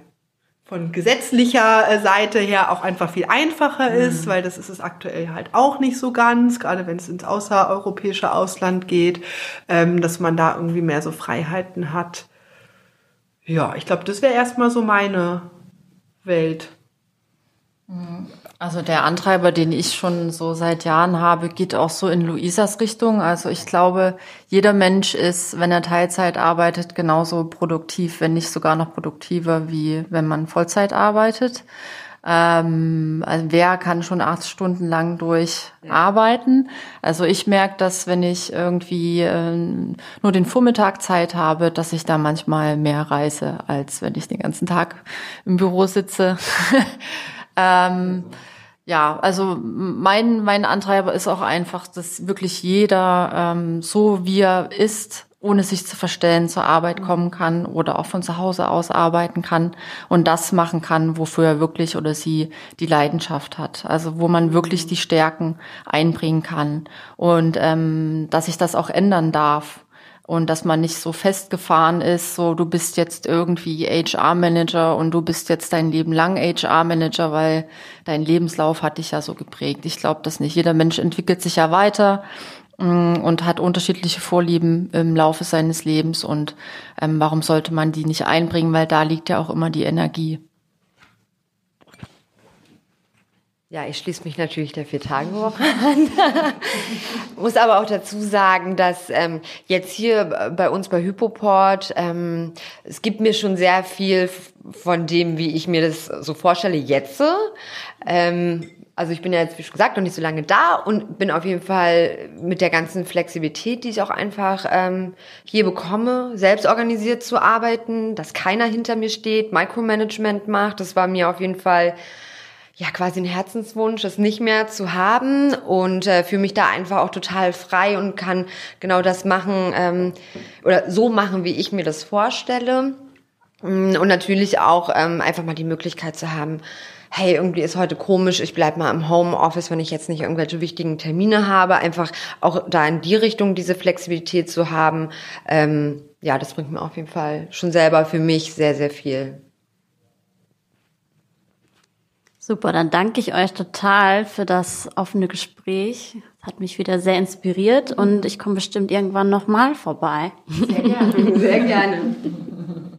von gesetzlicher äh, Seite her auch einfach viel einfacher mhm. ist, weil das ist es aktuell halt auch nicht so ganz, gerade wenn es ins außereuropäische Ausland geht, ähm, dass man da irgendwie mehr so Freiheiten hat. Ja, ich glaube, das wäre erstmal so meine Welt. Also der Antreiber, den ich schon so seit Jahren habe, geht auch so in Luisas Richtung. Also ich glaube, jeder Mensch ist, wenn er Teilzeit arbeitet, genauso produktiv, wenn nicht sogar noch produktiver, wie wenn man Vollzeit arbeitet. Ähm, also wer kann schon acht Stunden lang durcharbeiten? Also ich merke, dass wenn ich irgendwie äh, nur den Vormittag Zeit habe, dass ich da manchmal mehr reise, als wenn ich den ganzen Tag im Büro sitze. ähm, ja, also mein, mein Antreiber ist auch einfach, dass wirklich jeder ähm, so wie er ist, ohne sich zu verstellen, zur Arbeit kommen kann oder auch von zu Hause aus arbeiten kann und das machen kann, wofür er wirklich oder sie die Leidenschaft hat. Also wo man wirklich die Stärken einbringen kann. Und ähm, dass sich das auch ändern darf und dass man nicht so festgefahren ist, so du bist jetzt irgendwie HR-Manager und du bist jetzt dein Leben lang HR-Manager, weil dein Lebenslauf hat dich ja so geprägt. Ich glaube das nicht. Jeder Mensch entwickelt sich ja weiter mm, und hat unterschiedliche Vorlieben im Laufe seines Lebens und ähm, warum sollte man die nicht einbringen, weil da liegt ja auch immer die Energie. Ja, ich schließe mich natürlich der Vier-Tage-Woche an. Muss aber auch dazu sagen, dass ähm, jetzt hier bei uns bei Hypoport, ähm, es gibt mir schon sehr viel von dem, wie ich mir das so vorstelle, jetzt. Ähm, also ich bin ja jetzt, wie schon gesagt, noch nicht so lange da und bin auf jeden Fall mit der ganzen Flexibilität, die ich auch einfach ähm, hier bekomme, selbst organisiert zu arbeiten, dass keiner hinter mir steht, Micromanagement macht. Das war mir auf jeden Fall ja quasi ein Herzenswunsch, es nicht mehr zu haben und äh, fühle mich da einfach auch total frei und kann genau das machen ähm, oder so machen, wie ich mir das vorstelle. Mm, und natürlich auch ähm, einfach mal die Möglichkeit zu haben, hey, irgendwie ist heute komisch, ich bleib mal im Homeoffice, wenn ich jetzt nicht irgendwelche wichtigen Termine habe, einfach auch da in die Richtung diese Flexibilität zu haben. Ähm, ja, das bringt mir auf jeden Fall schon selber für mich sehr, sehr viel. Super, dann danke ich euch total für das offene Gespräch. Das hat mich wieder sehr inspiriert und ich komme bestimmt irgendwann nochmal vorbei. Sehr gerne. Sehr gerne.